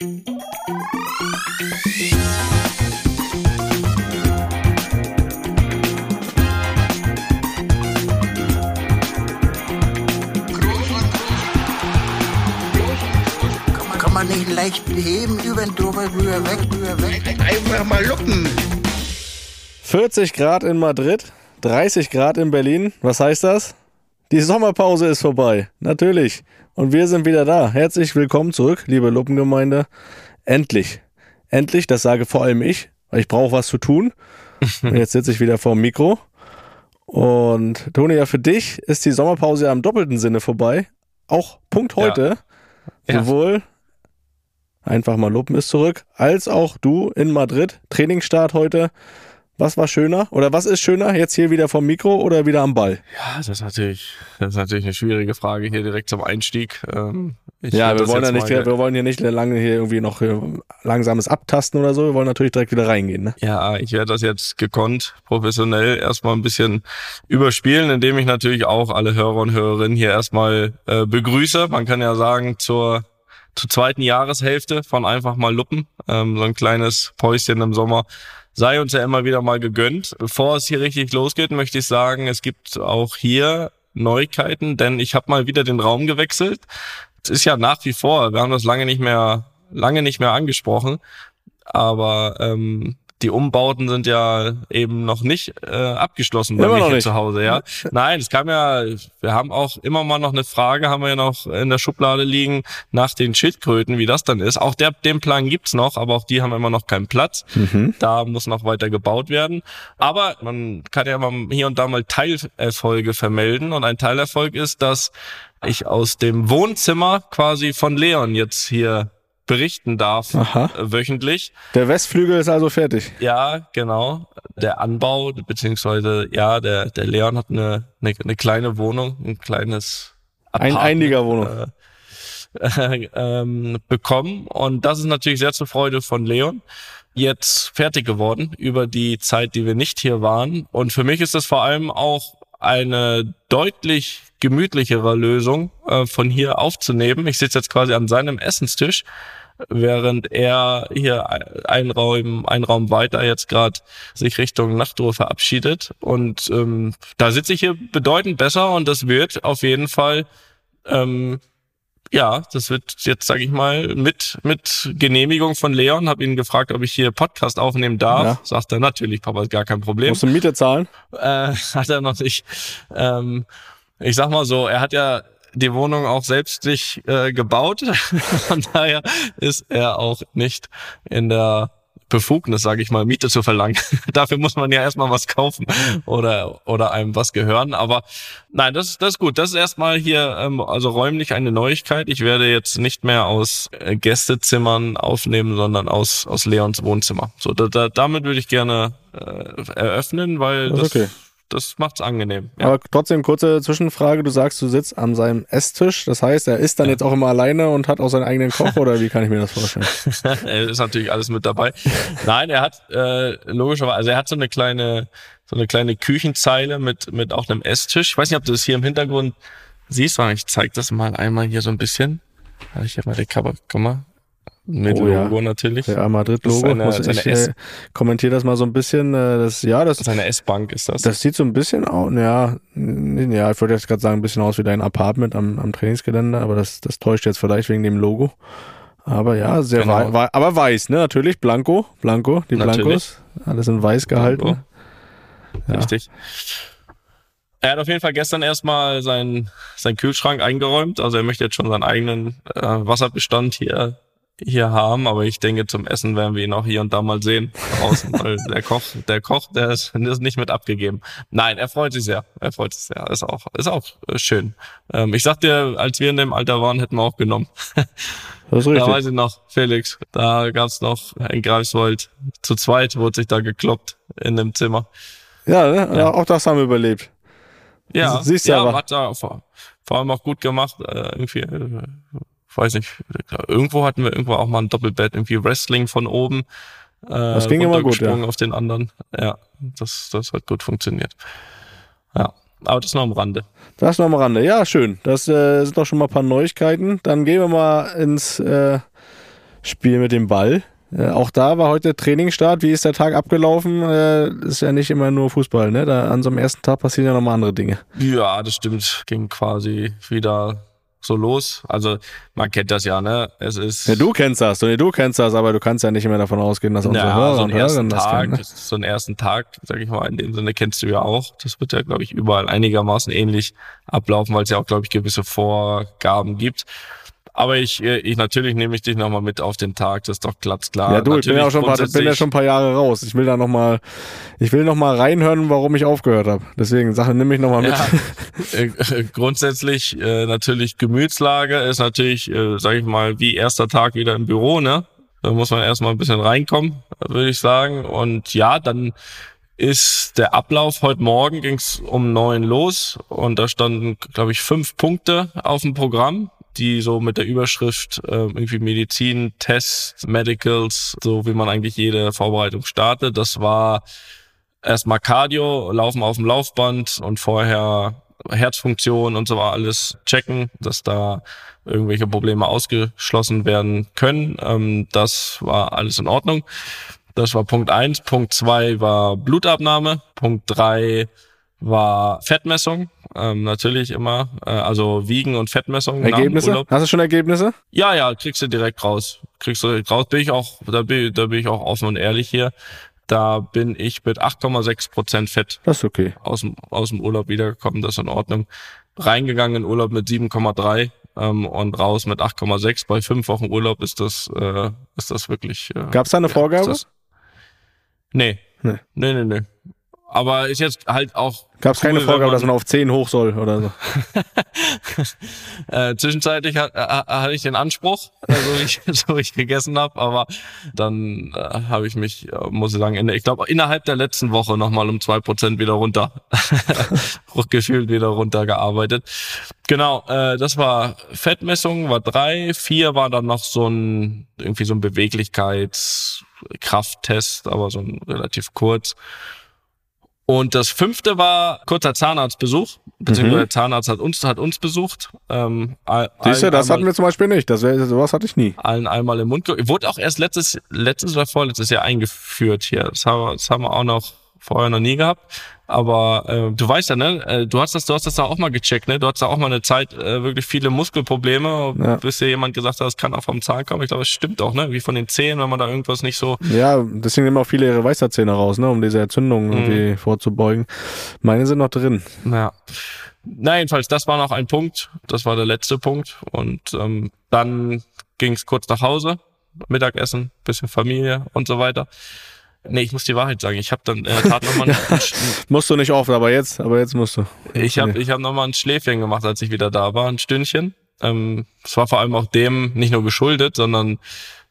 Kann man nicht leicht beheben, über den drüber, rüber, weg, rüber, weg. Einfach mal luppen. 40 Grad in Madrid, 30 Grad in Berlin. Was heißt das? Die Sommerpause ist vorbei. Natürlich. Und wir sind wieder da. Herzlich willkommen zurück, liebe Luppengemeinde. Endlich. Endlich, das sage vor allem ich, weil ich brauche was zu tun. Und jetzt sitze ich wieder vor dem Mikro. Und Toni, ja, für dich ist die Sommerpause ja im doppelten Sinne vorbei. Auch Punkt heute. Ja. Sowohl einfach mal Luppen ist zurück, als auch du in Madrid. Trainingsstart heute. Was war schöner? Oder was ist schöner? Jetzt hier wieder vom Mikro oder wieder am Ball? Ja, das ist natürlich, das ist natürlich eine schwierige Frage hier direkt zum Einstieg. Ähm, ja, wir wollen ja nicht, wir wollen hier nicht lange hier irgendwie noch äh, langsames Abtasten oder so. Wir wollen natürlich direkt wieder reingehen, ne? Ja, ich werde das jetzt gekonnt, professionell erstmal ein bisschen überspielen, indem ich natürlich auch alle Hörer und Hörerinnen hier erstmal äh, begrüße. Man kann ja sagen, zur, zur zweiten Jahreshälfte von einfach mal Luppen, ähm, so ein kleines Päuschen im Sommer, sei uns ja immer wieder mal gegönnt. Bevor es hier richtig losgeht, möchte ich sagen, es gibt auch hier Neuigkeiten, denn ich habe mal wieder den Raum gewechselt. Es ist ja nach wie vor, wir haben das lange nicht mehr, lange nicht mehr angesprochen, aber ähm, die Umbauten sind ja eben noch nicht äh, abgeschlossen bei Immer mir hier zu Hause, ja. Nein, es kam ja, wir haben auch immer mal noch eine Frage, haben wir ja noch in der Schublade liegen nach den Schildkröten, wie das dann ist. Auch der, den Plan gibt's noch, aber auch die haben immer noch keinen Platz. Da muss noch weiter gebaut werden. Aber man kann ja mal hier und da mal Teilerfolge vermelden. Und ein Teilerfolg ist, dass ich aus dem Wohnzimmer quasi von Leon jetzt hier berichten darf, Aha. äh, wöchentlich. Der Westflügel ist also fertig. Ja, genau. Der Anbau, beziehungsweise, ja, der, der Leon hat eine, eine, eine kleine Wohnung, ein kleines Ein Apartment, Einliegerwohnung. äh, ähm, bekommen. Und das ist natürlich sehr zur Freude von Leon. Jetzt fertig geworden über die Zeit, die wir nicht hier waren. Und für mich ist das vor allem auch eine deutlich gemütlichere Lösung, äh, von hier aufzunehmen. Ich sitze jetzt quasi an seinem Essenstisch, während er hier ein Raum, ein Raum weiter jetzt gerade sich Richtung Nachtruhe verabschiedet. Und ähm, da sitze ich hier bedeutend besser und das wird auf jeden Fall ähm, ja, das wird jetzt, sage ich mal, mit mit Genehmigung von Leon. Habe ihn gefragt, ob ich hier Podcast aufnehmen darf. Ja. Sagt er natürlich, Papa, ist gar kein Problem. Musst du Miete zahlen? Äh, hat er noch nicht. Ähm, ich sag mal so, er hat ja die Wohnung auch selbst sich äh, gebaut. Von daher ist er auch nicht in der Befugnis, sage ich mal, Miete zu verlangen. Dafür muss man ja erstmal was kaufen oder oder einem was gehören. Aber nein, das, das ist gut. Das ist erstmal hier ähm, also räumlich eine Neuigkeit. Ich werde jetzt nicht mehr aus äh, Gästezimmern aufnehmen, sondern aus aus Leons Wohnzimmer. So, da, da, damit würde ich gerne äh, eröffnen, weil Das okay. Das macht's angenehm. Ja. Aber trotzdem kurze Zwischenfrage. Du sagst, du sitzt an seinem Esstisch. Das heißt, er isst dann jetzt auch immer alleine und hat auch seinen eigenen Koch oder wie kann ich mir das vorstellen? er ist natürlich alles mit dabei. Nein, er hat äh, logischerweise, also er hat so eine kleine, so eine kleine Küchenzeile mit mit auch einem Esstisch. Ich weiß nicht, ob du das hier im Hintergrund siehst, ich zeig das mal einmal hier so ein bisschen. Habe ich hier mal die Cover, guck mal. Mit Oh ja. Logo natürlich. Der Madrid-Logo. Das ist eine- Muss das ist ich eine äh, kommentiere das mal so ein bisschen. Äh, das, ja, das, Seine S-Bank ist das. das sieht so ein bisschen aus. Ja, ja, ich würde jetzt gerade sagen, ein bisschen aus wie dein Apartment am, am Trainingsgelände, aber das, das täuscht jetzt vielleicht wegen dem Logo. Aber ja, sehr Genau. wei wei aber weiß, ne? Natürlich, Blanco, Blanco, die Natürlich. Blancos. Alles in weiß gehalten. Blanco. Ja. Richtig. Er hat auf jeden Fall gestern erstmal seinen sein Kühlschrank eingeräumt. Also er möchte jetzt schon seinen eigenen äh, Wasserbestand hier hier haben, aber ich denke, zum Essen werden wir ihn auch hier und da mal sehen draußen, weil der Koch, der Koch, der ist, nicht mit abgegeben. Nein, er freut sich sehr. Er freut sich sehr. Ist auch, ist auch äh, schön. Ähm, ich sag dir, als wir in dem Alter waren, hätten wir auch genommen. Das ist Da richtig. weiß ich noch, Felix, da gab's noch in Greifswald. Zu zweit wurde sich da gekloppt in dem Zimmer. Ja, ne? Ja. auch das haben wir überlebt. Ja, Siehst du ja, aber. hat er vor, vor allem auch gut gemacht. Äh, irgendwie, äh, weiß nicht, irgendwo hatten wir irgendwo auch mal ein Doppelbett, irgendwie Wrestling von oben. Äh, Das ging immer gut, runtergesprungen auf den anderen. Ja, das, das hat gut funktioniert. Ja, aber das nur am Rande. Das noch am Rande. Ja, schön. Das äh, sind doch schon mal ein paar Neuigkeiten. Dann gehen wir mal ins, äh, Spiel mit dem Ball. Äh, auch da war heute Trainingsstart. Wie ist der Tag abgelaufen? Äh, ist ja nicht immer nur Fußball, ne? Da an so einem ersten Tag passieren ja nochmal andere Dinge. Ja, das stimmt. Ging quasi wieder so los. Also man kennt das ja, ne? Es ist. Ja, du kennst das, du, du kennst das, aber du kannst ja nicht immer davon ausgehen, dass unsere ja, Hörer so und einen ersten Hörerinnen das Tag, kennen. Ne? so einen ersten Tag, sag ich mal, in dem Sinne kennst du ja auch. Das wird ja, glaube ich, überall einigermaßen ähnlich ablaufen, weil es ja auch, glaube ich, gewisse Vorgaben gibt. Aber ich, äh, ich natürlich nehme ich dich nochmal mit auf den Tag, das ist doch glatzklar. Ja, du, ich bin ja, Natürlich auch schon ein paar, bin ja schon ein paar Jahre raus. Ich will da noch mal, ich will noch mal reinhören, warum ich aufgehört habe. Deswegen, Sache, nimm mich noch mal mit. Ja, äh, grundsätzlich äh, natürlich Gemütslage ist natürlich, äh, sag ich mal, wie erster Tag wieder im Büro, ne? Da muss man erstmal ein bisschen reinkommen, würde ich sagen. Und ja, dann ist der Ablauf heute Morgen ging's um neun los und da standen, glaube ich, fünf Punkte auf dem Programm, die so mit der Überschrift äh, irgendwie Medizin, Tests, Medicals, so wie man eigentlich jede Vorbereitung startet. Das war erstmal Cardio, Laufen auf dem Laufband und vorher Herzfunktion und so war alles checken, dass da irgendwelche Probleme ausgeschlossen werden können. Ähm, das war alles in Ordnung. Das war Punkt eins. Punkt zwei war Blutabnahme. Punkt drei war Fettmessung. Ähm, natürlich immer. Äh, also Wiegen und Fettmessung. Ergebnisse? Urlaub. Hast du schon Ergebnisse? Ja, ja, kriegst du direkt raus. Kriegst du direkt raus. Bin ich auch, da bin, da bin ich auch offen und ehrlich hier. Da bin ich mit 8,6 Prozent Fett Das ist okay. aus dem, aus dem Urlaub wiedergekommen. Das ist in Ordnung. Reingegangen in Urlaub mit 7,3 ähm, und raus mit 8,6. Bei fünf Wochen Urlaub ist das, äh, ist das wirklich. Äh, Gab es da eine Vorgabe? das- Nee. Nee. Nee, nee, nee. Aber ist jetzt halt auch Gab es keine cool, Vorgabe, wenn dass man auf 10 hoch soll oder so? Äh, zwischenzeitlich hat, äh, hatte ich den Anspruch, äh, so wie ich, so ich gegessen habe, aber dann äh, habe ich mich, äh, muss ich sagen, in, ich glaube innerhalb der letzten Woche nochmal um zwei Prozent wieder runter, gefühlt wieder runtergearbeitet. Genau, äh, das war Fettmessung, war drei, vier war dann noch so ein irgendwie so ein Beweglichkeitskrafttest, aber so ein relativ kurz. Und das fünfte war kurzer Zahnarztbesuch, beziehungsweise Mhm. der Zahnarzt hat uns, hat uns besucht. Ähm, all- Siehst du, das einmal- hatten wir zum Beispiel nicht. Das wär, sowas hatte ich nie. allen einmal im Mund. Wurde auch erst letztes, letztes oder vorletztes Jahr eingeführt hier. Das haben, das haben wir auch noch vorher noch nie gehabt. Aber äh, du weißt ja, ne? äh, Du hast das, du hast das da auch mal gecheckt, ne? Du hattest da auch mal eine Zeit äh, wirklich viele Muskelprobleme, Ja. bis dir jemand gesagt hat, das kann auch vom Zahn kommen. Ich glaube, es stimmt auch, ne? Wie von den Zähnen, wenn man da irgendwas nicht so. Ja, deswegen nehmen auch viele ihre Weisheitszähne raus, ne, um diese Entzündungen Mhm. irgendwie vorzubeugen. Meine sind noch drin. Ja. Na, jedenfalls, das war noch ein Punkt. Das war der letzte Punkt. Und ähm, dann ging es kurz nach Hause, Mittagessen, bisschen Familie und so weiter. Nee, ich muss die Wahrheit sagen. Ich habe dann in der Tat nochmal ein, Musst du nicht oft, aber jetzt, aber jetzt musst du. ich hab, ich hab noch mal ein Schläfchen gemacht, als ich wieder da war, ein Stündchen. Ähm, es war vor allem auch dem nicht nur geschuldet, sondern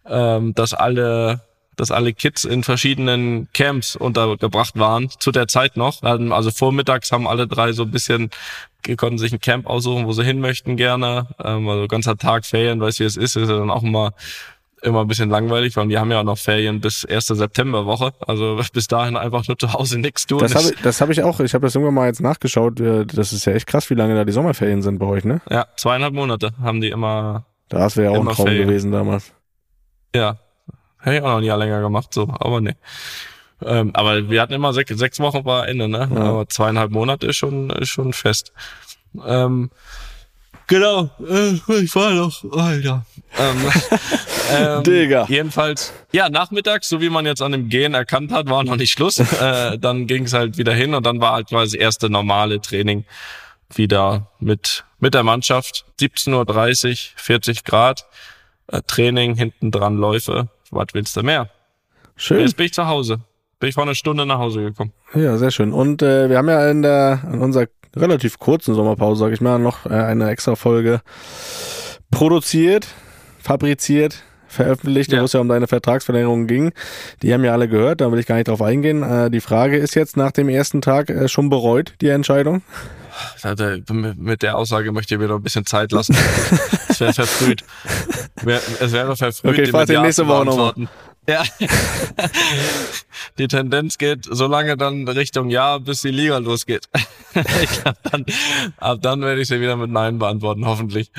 ähm, dass alle dass alle Kids in verschiedenen Camps untergebracht waren, zu der Zeit noch. Ähm, Also vormittags haben alle drei so ein bisschen, konnten sich ein Camp aussuchen, wo sie hin möchten gerne. Ähm, Also ganzer Tag Ferien, weißt du, wie es ist, ist ja dann auch immer immer ein bisschen langweilig, weil die haben ja auch noch Ferien bis erste Septemberwoche. Also bis dahin einfach nur zu Hause nichts tun. Das habe ich, das hab ich auch. Ich habe das irgendwann mal jetzt nachgeschaut. Das ist ja echt krass, wie lange da die Sommerferien sind bei euch, ne? ja, zweieinhalb Monate haben die immer Das wäre auch ein Traum Ferien. gewesen damals. Ja, hätte ich auch noch nie länger gemacht, so, aber nee. Ähm, aber wir hatten immer sechs, sechs Wochen war Ende, ne? Ja. Aber zweieinhalb Monate ist schon, ist schon fest. Ähm, genau, äh, ich war noch, Alter. Ähm, ähm, Digga. Jedenfalls, ja, nachmittags, so wie man jetzt an dem Gehen erkannt hat, war noch nicht Schluss. äh, dann ging es halt wieder hin und dann war halt quasi das erste normale Training wieder mit, mit der Mannschaft. 17.30 Uhr, 40 Grad, äh, Training, hinten dran Läufe. Was willst du mehr? Schön. Jetzt bin ich zu Hause. Bin ich vor einer Stunde nach Hause gekommen. Ja, sehr schön. Und äh, wir haben ja in der in unserer relativ kurzen Sommerpause, sag ich mal, noch äh, eine extra Folge produziert, fabriziert, veröffentlicht, Ja. wo es ja um deine Vertragsverlängerung ging. Die haben ja alle gehört, da will ich gar nicht drauf eingehen. Äh, die Frage ist jetzt nach dem ersten Tag äh, schon bereut, die Entscheidung? Mit der Aussage möchte ich mir noch ein bisschen Zeit lassen. es wäre verfrüht. Es wäre verfrüht, Okay, die frag mit den Ja nächste Woche nochmal. Ja. die Tendenz geht so lange dann Richtung Ja, bis die Liga losgeht. ich glaub, dann, ab dann werde ich sie wieder mit Nein beantworten, hoffentlich.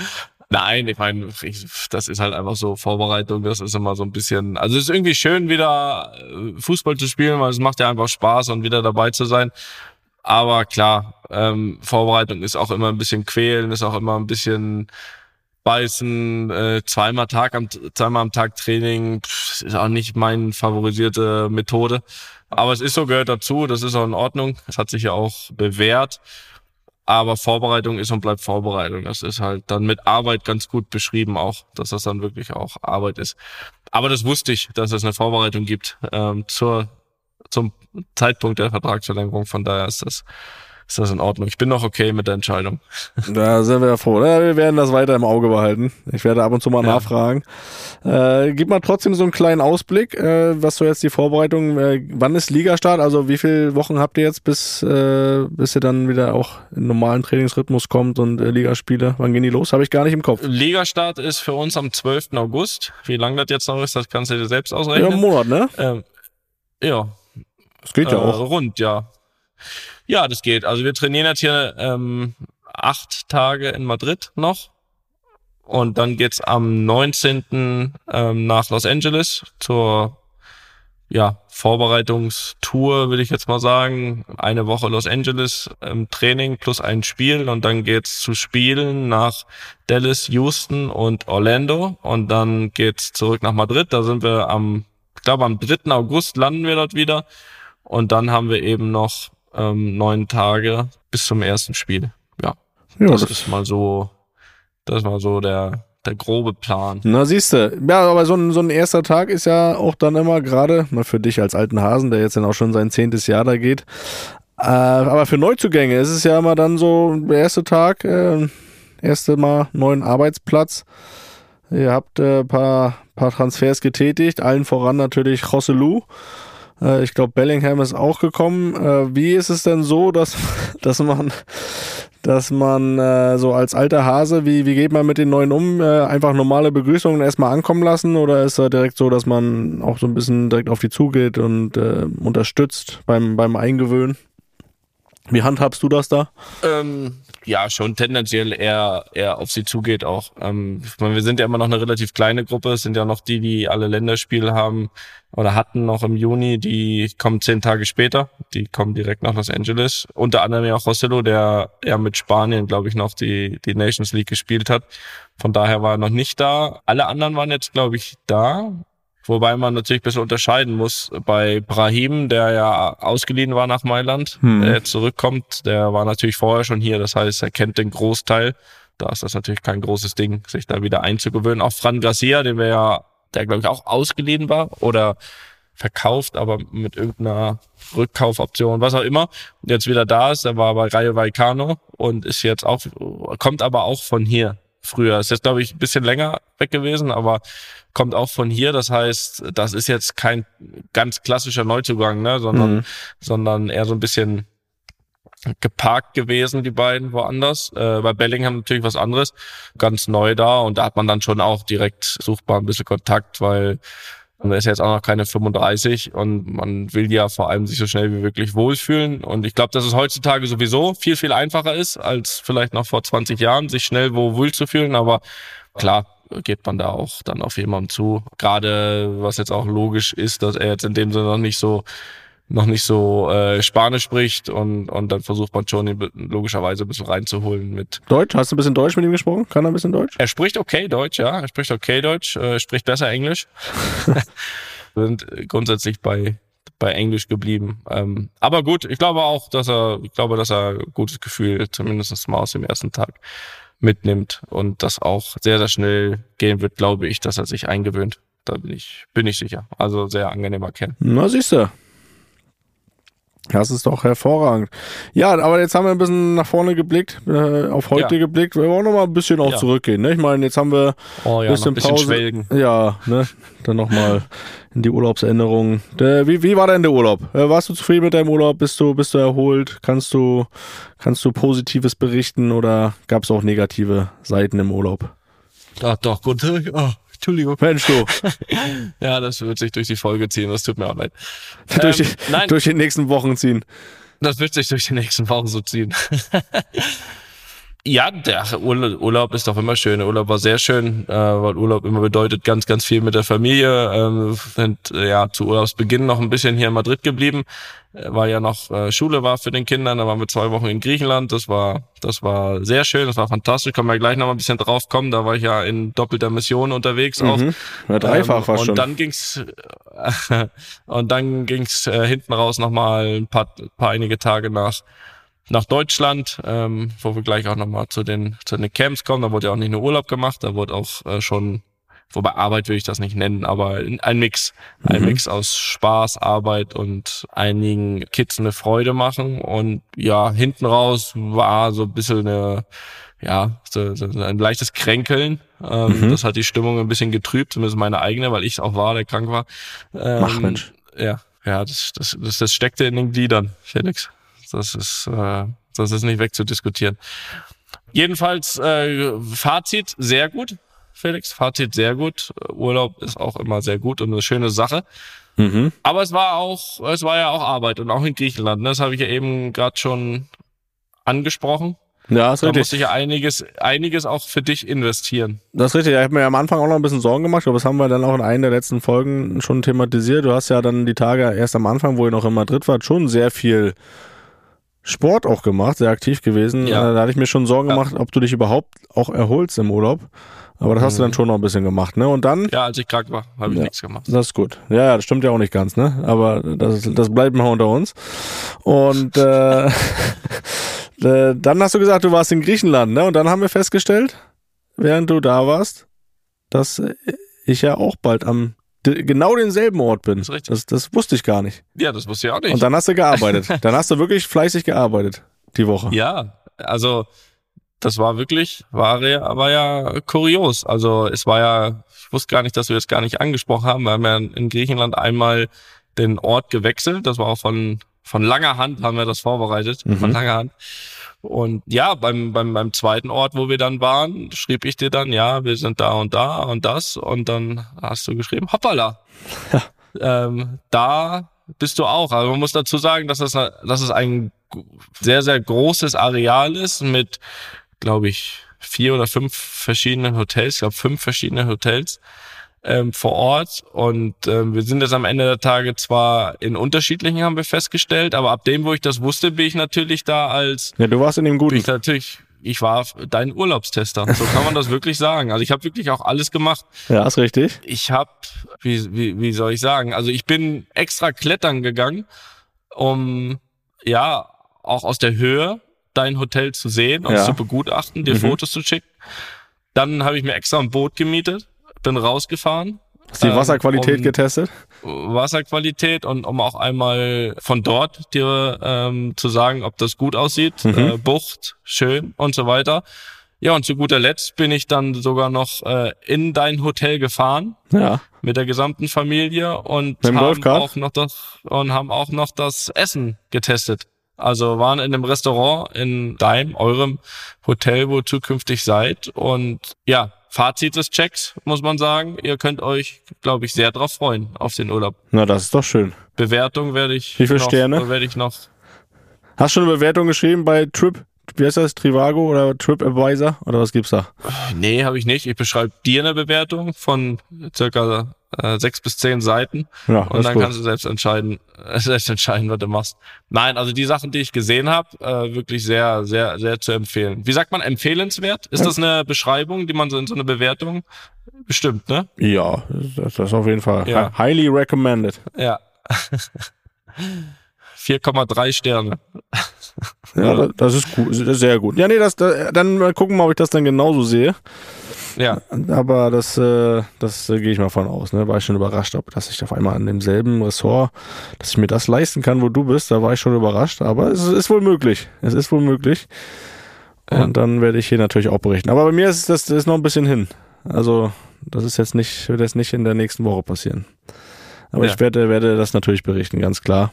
Nein, ich meine, das ist halt einfach so Vorbereitung, das ist immer so ein bisschen, also es ist irgendwie schön, wieder äh, Fußball zu spielen, weil es macht ja einfach Spaß und wieder dabei zu sein. Aber klar, ähm, Vorbereitung ist auch immer ein bisschen quälen, ist auch immer ein bisschen beißen, äh, zweimal Tag am zweimal am Tag Training pff, ist auch nicht meine favorisierte Methode. Aber es ist so, gehört dazu, das ist auch in Ordnung. Es hat sich ja auch bewährt. Aber Vorbereitung ist und bleibt Vorbereitung. Das ist halt dann mit Arbeit ganz gut beschrieben auch, dass das dann wirklich auch Arbeit ist. Aber das wusste ich, dass es eine Vorbereitung gibt ähm, zur, zum Zeitpunkt der Vertragsverlängerung. Von daher ist das ist das in Ordnung. Ich bin noch okay mit der Entscheidung. Da sind wir ja froh. Ja, wir werden das weiter im Auge behalten. Ich werde ab und zu mal ja. nachfragen. Äh, gib mal trotzdem so einen kleinen Ausblick, äh, was so jetzt die Vorbereitung, äh, wann ist Ligastart? Also wie viele Wochen habt ihr jetzt, bis, äh, bis ihr dann wieder auch in normalen Trainingsrhythmus kommt und äh, Ligaspiele? Wann gehen die los? Habe ich gar nicht im Kopf. Ligastart ist für uns am 12. August. Wie lange das jetzt noch ist, das kannst du dir selbst ausrechnen. Ja, einen Monat, ne? Ähm, ja. Das geht ja auch. Rund, ja. Ja, das geht. Also wir trainieren jetzt hier ähm, acht Tage in Madrid noch. Und dann geht's am 19. Ähm, nach Los Angeles zur ja, Vorbereitungstour, würde ich jetzt mal sagen. Eine Woche Los Angeles ähm, Training plus ein Spiel und dann geht's zu Spielen nach Dallas, Houston und Orlando und dann geht's zurück nach Madrid. Da sind wir am, ich glaube am 3. August landen wir dort wieder und dann haben wir eben noch ähm, neun Tage bis zum ersten Spiel. Ja, ja das, das ist mal so, das ist mal so der, der grobe Plan. Na, siehst du. Ja, aber so ein, so ein erster Tag ist ja auch dann immer gerade, mal für dich als alten Hasen, der jetzt dann auch schon sein zehntes Jahr da geht. Äh, aber für Neuzugänge ist es ja immer dann so der erste Tag, äh, erste Mal neuen Arbeitsplatz. Ihr habt äh, paar, paar Transfers getätigt, allen voran natürlich Rosselu. Äh, ich glaube, Bellingham ist auch gekommen. Äh, wie ist es denn so, dass, dass man, dass man äh, so als alter Hase, wie, wie geht man mit den Neuen um? Äh, einfach normale Begrüßungen erstmal ankommen lassen oder ist da direkt so, dass man auch so ein bisschen direkt auf die zugeht und äh, unterstützt beim, beim Eingewöhnen? Wie handhabst du das da? Ähm, ja, schon tendenziell eher, eher auf sie zugeht auch. Ähm, ich meine, wir sind ja immer noch eine relativ kleine Gruppe. Es sind ja noch die, die alle Länderspiele haben oder hatten noch im Juni. Die kommen zehn Tage später. Die kommen direkt nach Los Angeles. Unter anderem ja auch Rossello, der ja mit Spanien, glaube ich, noch die, die Nations League gespielt hat. Von daher war er noch nicht da. Alle anderen waren jetzt, glaube ich, da. Wobei man natürlich ein bisschen unterscheiden muss. Bei Brahim, der ja ausgeliehen war nach Mailand, hm. der jetzt zurückkommt, der war natürlich vorher schon hier. Das heißt, er kennt den Großteil. Da ist das natürlich kein großes Ding, sich da wieder einzugewöhnen. Auch Fran Garcia, den wir ja, der glaube ich auch ausgeliehen war oder verkauft, aber mit irgendeiner Rückkaufoption, was auch immer, jetzt wieder da ist. Der war bei Rayo Vallecano und ist jetzt auch, kommt aber auch von hier früher. Ist jetzt, glaube ich, ein bisschen länger weg gewesen, aber kommt auch von hier. Das heißt, das ist jetzt kein ganz klassischer Neuzugang, ne, sondern, mhm. sondern eher so ein bisschen geparkt gewesen, die beiden woanders. Äh, bei Bellingham natürlich was anderes, ganz neu da und da hat man dann schon auch direkt suchbar ein bisschen Kontakt, weil und er ist jetzt auch noch keine 35 und man will ja vor allem sich so schnell wie möglich wohlfühlen. Und ich glaube, dass es heutzutage sowieso viel, viel einfacher ist, als vielleicht noch vor 20 Jahren, sich schnell wo wohl zu fühlen. Aber klar, geht man da auch dann auf jemanden zu. Gerade was jetzt auch logisch ist, dass er jetzt in dem Sinne noch nicht so noch nicht so äh, Spanisch spricht und, und dann versucht man schon ihn logischerweise ein bisschen reinzuholen mit. Deutsch? Hast du ein bisschen Deutsch mit ihm gesprochen? Kann er ein bisschen Deutsch? Er spricht okay Deutsch, ja. Er spricht okay Deutsch, äh, spricht besser Englisch. Wir sind grundsätzlich bei bei Englisch geblieben. Ähm, aber gut, ich glaube auch, dass er, ich glaube, dass er ein gutes Gefühl, zumindest mal aus dem ersten Tag, mitnimmt und das auch sehr, sehr schnell gehen wird, glaube ich, dass er sich eingewöhnt. Da bin ich, bin ich sicher. Also sehr angenehmer Kerl. Na, siehst du. Das ist doch hervorragend. Ja, aber jetzt haben wir ein bisschen nach vorne geblickt, äh, auf heute ja. geblickt. Wir wollen noch mal ein bisschen auch ja. zurückgehen. Ne? Ich meine, jetzt haben wir oh, ja, bisschen, ein bisschen Pause. Schwelgen. Ja, ne? dann noch mal in die Urlaubsänderungen. Der, wie, wie war denn der Urlaub? Äh, warst du zufrieden mit deinem Urlaub? Bist du, bist du erholt? Kannst du, kannst du Positives berichten oder gab es auch negative Seiten im Urlaub? Ach doch, gut. Oh, Entschuldigung. Mensch, du. ja, das wird sich durch die Folge ziehen, das tut mir auch leid. durch, ähm, die, nein. durch die nächsten Wochen ziehen. Das wird sich durch die nächsten Wochen so ziehen. Ja, der Urlaub ist doch immer schön. Der Urlaub war sehr schön, äh, weil Urlaub immer bedeutet ganz, ganz viel mit der Familie. Ähm, sind äh, ja zu Urlaubsbeginn noch ein bisschen hier in Madrid geblieben, äh, weil ja noch äh, Schule war für den Kindern. Da waren wir zwei Wochen in Griechenland. Das war, das war sehr schön, das war fantastisch. Können wir gleich noch mal ein bisschen drauf kommen. Da war ich ja in doppelter Mission unterwegs auch. Mhm. Ja, dreifach ähm, fast und schon. dann ging's und dann ging's äh, hinten raus noch mal ein paar, paar einige Tage nach nach Deutschland, ähm, wo wir gleich auch nochmal zu den, zu den Camps kommen. Da wurde ja auch nicht nur Urlaub gemacht, da wurde auch äh, schon, wobei Arbeit will ich das nicht nennen, aber ein Mix. Ein Mhm. Mix aus Spaß, Arbeit und einigen Kids eine Freude machen. Und ja, hinten raus war so ein bisschen eine, ja, so, so ein leichtes Kränkeln. Ähm, Mhm. Das hat die Stimmung ein bisschen getrübt, zumindest meine eigene, weil ich auch war, der krank war. Ähm, Ach, Mensch. Ja, ja, das, das, das, das steckte in den Gliedern, Felix. Das ist, äh, das ist nicht wegzudiskutieren. Jedenfalls äh, Fazit sehr gut, Felix. Fazit sehr gut. Urlaub ist auch immer sehr gut und eine schöne Sache. Mhm. Aber es war auch, es war ja auch Arbeit und auch in Griechenland. Ne? Das habe ich ja eben gerade schon angesprochen. Ja, ist Da richtig. musste ich ja einiges, einiges auch für dich investieren. Das ist richtig. Ich habe mir am Anfang auch noch ein bisschen Sorgen gemacht, aber das haben wir dann auch in einer der letzten Folgen schon thematisiert. Du hast ja dann die Tage erst am Anfang, wo ihr noch in Madrid wart, schon sehr viel Sport auch gemacht, sehr aktiv gewesen. Ja. Da hatte ich mir schon Sorgen Ja. gemacht, ob du dich überhaupt auch erholst im Urlaub. Aber das hast du Mhm. dann schon noch ein bisschen gemacht, ne? Und dann, Ja, als ich krank war, habe ich Ja. nichts gemacht. das ist gut. Ja, das stimmt ja auch nicht ganz, ne? Aber das, das bleibt mal unter uns. Und äh, äh, dann hast du gesagt, du warst in Griechenland, ne? Und dann haben wir festgestellt, während du da warst, dass ich ja auch bald am genau denselben Ort bin. Das. Das, das wusste ich gar nicht. Ja, das wusste ich auch nicht. Und dann hast du gearbeitet. dann hast du wirklich fleißig gearbeitet die Woche. Ja, also das war wirklich, war ja, war ja kurios. Also es war ja, ich wusste gar nicht, dass wir das gar nicht angesprochen haben. Wir haben ja in Griechenland einmal den Ort gewechselt. Das war auch von, von langer Hand haben wir das vorbereitet. Mhm. Von langer Hand. Und ja, beim, beim, beim zweiten Ort, wo wir dann waren, schrieb ich dir dann, ja, wir sind da und da und das. Und dann hast du geschrieben, hoppala. Ähm, da bist du auch. Also man muss dazu sagen, dass das, dass es ein sehr, sehr großes Areal ist mit, glaube ich, vier oder fünf verschiedenen Hotels, ich glaube fünf verschiedene Hotels ähm, vor Ort. Und ähm, wir sind jetzt am Ende der Tage zwar in unterschiedlichen, haben wir festgestellt, aber ab dem, wo ich das wusste, bin ich natürlich da als Ja, du warst in dem Guten. ich natürlich, ich war dein Urlaubstester. So kann man das wirklich sagen. Also ich habe wirklich auch alles gemacht. Ja, ist richtig. Ich habe, wie, wie, wie soll ich sagen, also ich bin extra klettern gegangen, um ja auch aus der Höhe dein Hotel zu sehen und Ja. zu begutachten, dir Mhm. Fotos zu schicken. Dann habe ich mir extra ein Boot gemietet, bin rausgefahren. Hast die ähm, Wasserqualität um- getestet? Wasserqualität und um auch einmal von dort dir ähm, zu sagen, ob das gut aussieht, Mhm. äh, Bucht, schön und so weiter. Ja, und zu guter Letzt bin ich dann sogar noch äh, in dein Hotel gefahren Ja. mit der gesamten Familie und haben auch noch das und haben auch noch das Essen getestet. Also waren in einem Restaurant in deinem, eurem Hotel, wo ihr zukünftig seid. Und ja, Fazit des Checks, muss man sagen. Ihr könnt euch, glaube ich, sehr drauf freuen auf den Urlaub. Na, das ist doch schön. Bewertung werde ich Wie viele noch, Sterne? werde ich noch. Hast du schon eine Bewertung geschrieben bei Trip, wie heißt das, Trivago oder TripAdvisor oder was gibt's da? Nee, habe ich nicht. Ich beschreibe dir eine Bewertung von circa äh, sechs bis zehn Seiten. Ja, Und dann gut. kannst du selbst entscheiden, äh, selbst entscheiden, was du machst. Nein, also die Sachen, die ich gesehen habe, äh, wirklich sehr, sehr, sehr zu empfehlen. Wie sagt man, empfehlenswert? Ist das eine Beschreibung, die man so in so eine Bewertung bestimmt, ne? Ja, das, das ist auf jeden Fall Ja. hi- highly recommended. Ja. 4,3 Sterne. Ja, Ja. das- ist gut, sehr gut. Ja, nee, das, da- dann mal gucken wir, ob ich das dann genauso sehe. Ja, Aber das, äh, das äh, gehe ich mal von aus. Ne? War ich schon überrascht, ob dass ich auf einmal an demselben Ressort, dass ich mir das leisten kann, wo du bist. Da war ich schon überrascht. Aber es ist wohl möglich. Es ist wohl möglich. Und Ja. dann werde ich hier natürlich auch berichten. Aber bei mir ist das, ist noch ein bisschen hin. Also das ist jetzt nicht, wird jetzt nicht in der nächsten Woche passieren. Aber Ja. ich werde, werde das natürlich berichten, ganz klar.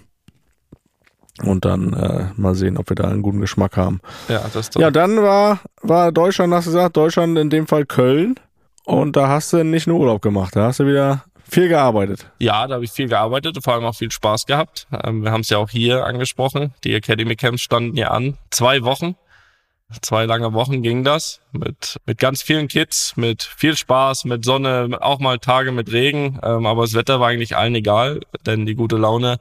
Und dann äh, mal sehen, ob wir da einen guten Geschmack haben. ja, das ist doch. Ja, dann war, war Deutschland, hast du gesagt, Deutschland in dem Fall Köln. Und da hast du nicht nur Urlaub gemacht, da hast du wieder viel gearbeitet. Ja, da habe ich viel gearbeitet und vor allem auch viel Spaß gehabt. Ähm, wir haben es ja auch hier angesprochen. Die Academy Camps standen ja an. Zwei Wochen. zwei lange Wochen ging das mit, mit ganz vielen Kids, mit viel Spaß, mit Sonne, auch mal Tage mit Regen. Ähm, aber das Wetter war eigentlich allen egal, denn die gute Laune,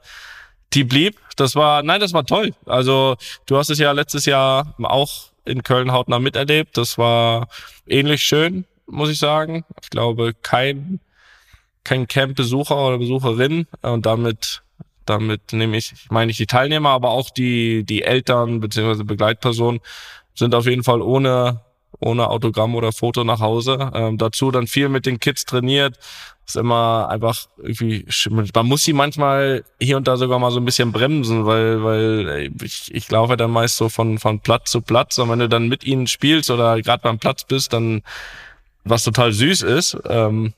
die blieb. Das war, nein, das war toll. Also du hast es ja letztes Jahr auch in Köln hautnah miterlebt. Das war ähnlich schön, muss ich sagen. Ich glaube, kein, kein Camp-Besucher oder Besucherin und damit damit nehme ich, meine ich die Teilnehmer, aber auch die, die Eltern beziehungsweise Begleitpersonen sind auf jeden Fall ohne, ohne Autogramm oder Foto nach Hause. Ähm, dazu dann viel mit den Kids trainiert. Ist immer einfach irgendwie, man muss sie manchmal hier und da sogar mal so ein bisschen bremsen, weil, weil ich, ich laufe dann meist so von, von Platz zu Platz und wenn du dann mit ihnen spielst oder gerade beim Platz bist, dann was total süß ist, ähm,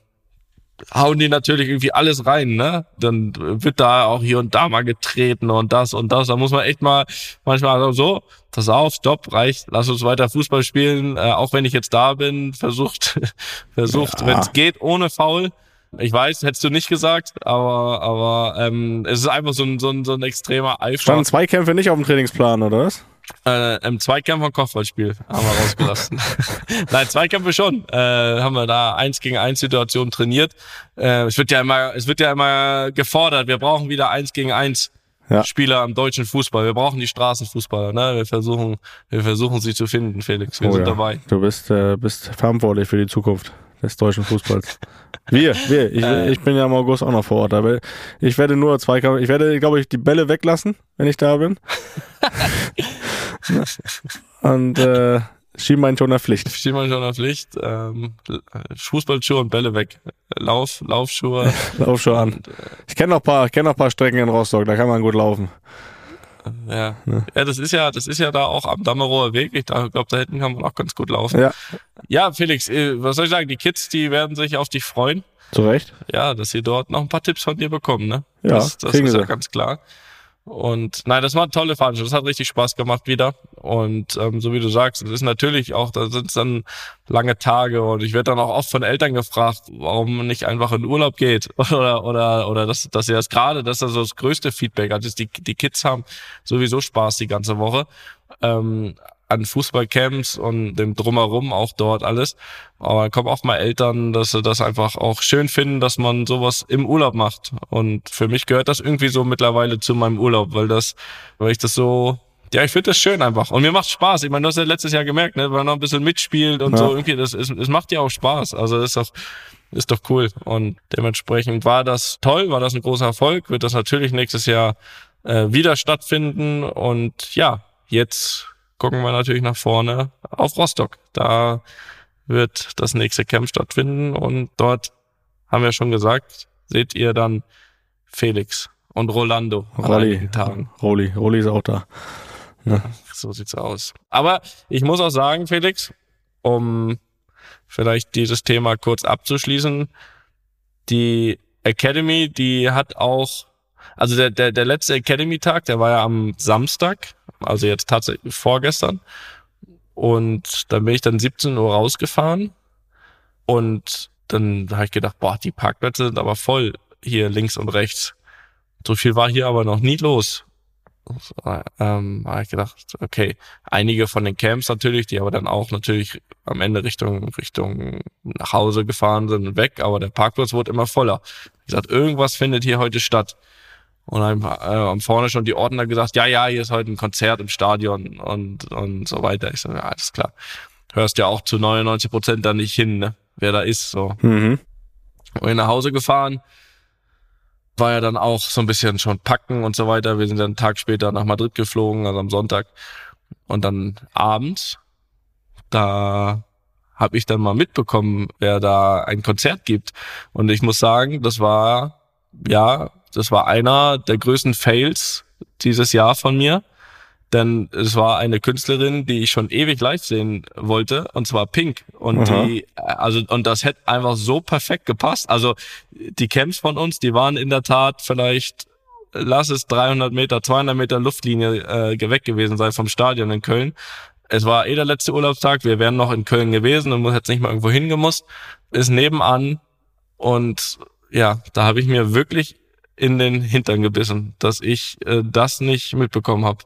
hauen die natürlich irgendwie alles rein, ne? Dann wird da auch hier und da mal getreten und das und das. Da muss man echt mal manchmal so, pass auf, stopp, reicht, lass uns weiter Fußball spielen, äh, auch wenn ich jetzt da bin, versucht, versucht, ja. wenn es geht, ohne Foul. Ich weiß, hättest du nicht gesagt, aber, aber ähm, es ist einfach so ein, so ein, so ein extremer Eifer. Standen Zweikämpfe nicht auf dem Trainingsplan, oder was? Äh, Im Zweikampf und Kopfballspiel haben wir rausgelassen. Nein, Zweikämpfe schon. Äh, haben wir da eins gegen eins Situationen trainiert. Äh, es wird ja immer, es wird ja immer gefordert. Wir brauchen wieder eins gegen eins ja. Spieler am deutschen Fußball. Wir brauchen die Straßenfußballer. Ne? Wir versuchen, wir versuchen sie zu finden, Felix. Wir oh, sind ja. dabei. Du bist, äh, bist verantwortlich für die Zukunft des deutschen Fußballs. Wir, wir. Ich, äh, ich bin ja im August auch noch vor Ort. Aber ich werde nur zwei, ich werde, glaube ich, die Bälle weglassen, wenn ich da bin. und äh, Schienbein schon der Pflicht. Schienbein schon der Pflicht. Ähm, Fußballschuhe und Bälle weg. Lauf, Laufschuhe. Laufschuhe an. Und, äh, ich kenne noch paar, kenne noch paar Strecken in Rostock. Da kann man gut laufen. Ja. ja. ja, das ist ja, das ist ja da auch am Dammerower Weg. Ich glaube, da hinten kann man auch ganz gut laufen. Ja, ja Felix, äh, was soll ich sagen? Die Kids, die werden sich auf dich freuen. Zu Recht. Ja, dass sie dort noch ein paar Tipps von dir bekommen, ne? Ja, das, das ist ja ganz klar. Und nein, das war eine tolle Veranstaltung. Das hat richtig Spaß gemacht wieder. Und ähm, so wie du sagst, es ist natürlich auch, da sind dann lange Tage und ich werde dann auch oft von Eltern gefragt, warum man nicht einfach in Urlaub geht oder oder oder dass dass sie das gerade, das ist also das größte Feedback, also die die Kids haben sowieso Spaß die ganze Woche. Ähm, an Fußballcamps und dem Drumherum auch dort alles. Aber dann kommen auch mal Eltern, dass sie das einfach auch schön finden, dass man sowas im Urlaub macht. Und für mich gehört das irgendwie so mittlerweile zu meinem Urlaub, weil das, weil ich das so, ja, ich finde das schön einfach. Und mir macht Spaß. Ich meine, du hast ja letztes Jahr gemerkt, ne, wenn man noch ein bisschen mitspielt und ja. so irgendwie, das ist, es macht ja auch Spaß. Also das ist doch, ist doch cool. Und dementsprechend war das toll, war das ein großer Erfolg, wird das natürlich nächstes Jahr äh, wieder stattfinden. Und ja, jetzt gucken wir natürlich nach vorne auf Rostock. Da wird das nächste Camp stattfinden und dort haben wir schon gesagt, seht ihr dann Felix und Rolando Rolli. Rolli, Rolli ist auch da. Ja. So sieht's aus. Aber ich muss auch sagen, Felix, um vielleicht dieses Thema kurz abzuschließen, die Academy, die hat auch, also der, der, der letzte Academy-Tag, der war ja am Samstag also jetzt tatsächlich vorgestern. Und dann bin ich dann 17 Uhr rausgefahren und dann habe ich gedacht, boah, die Parkplätze sind aber voll hier links und rechts. So viel war hier aber noch nie los. Ähm, habe ich gedacht, okay, einige von den Camps natürlich, die aber dann auch natürlich am Ende Richtung Richtung nach Hause gefahren sind und weg, aber der Parkplatz wurde immer voller. Ich gesagt, irgendwas findet hier heute statt. Und dann äh, haben vorne schon die Ordner gesagt, ja, ja, hier ist heute ein Konzert im Stadion und, und so weiter. Ich so, ja, alles klar. Hörst ja auch zu 99 Prozent da nicht hin, ne? wer da ist. So. Mhm. Und bin nach Hause gefahren. War ja dann auch so ein bisschen schon packen und so weiter. Wir sind dann einen Tag später nach Madrid geflogen, also am Sonntag. Und dann abends, da habe ich dann mal mitbekommen, wer da ein Konzert gibt. Und ich muss sagen, das war ja das war einer der größten Fails dieses Jahr von mir. Denn es war eine Künstlerin, die ich schon ewig live sehen wollte, und zwar Pink. Und Aha. die, also, und das hätte einfach so perfekt gepasst. Also, die Camps von uns, die waren in der Tat vielleicht, lass es 300 Meter, 200 Meter Luftlinie äh, weg gewesen sein vom Stadion in Köln. Es war eh der letzte Urlaubstag, wir wären noch in Köln gewesen und hätten nicht mal irgendwo hingemusst. Ist nebenan und ja, da habe ich mir wirklich in den Hintern gebissen, dass ich äh, das nicht mitbekommen habe.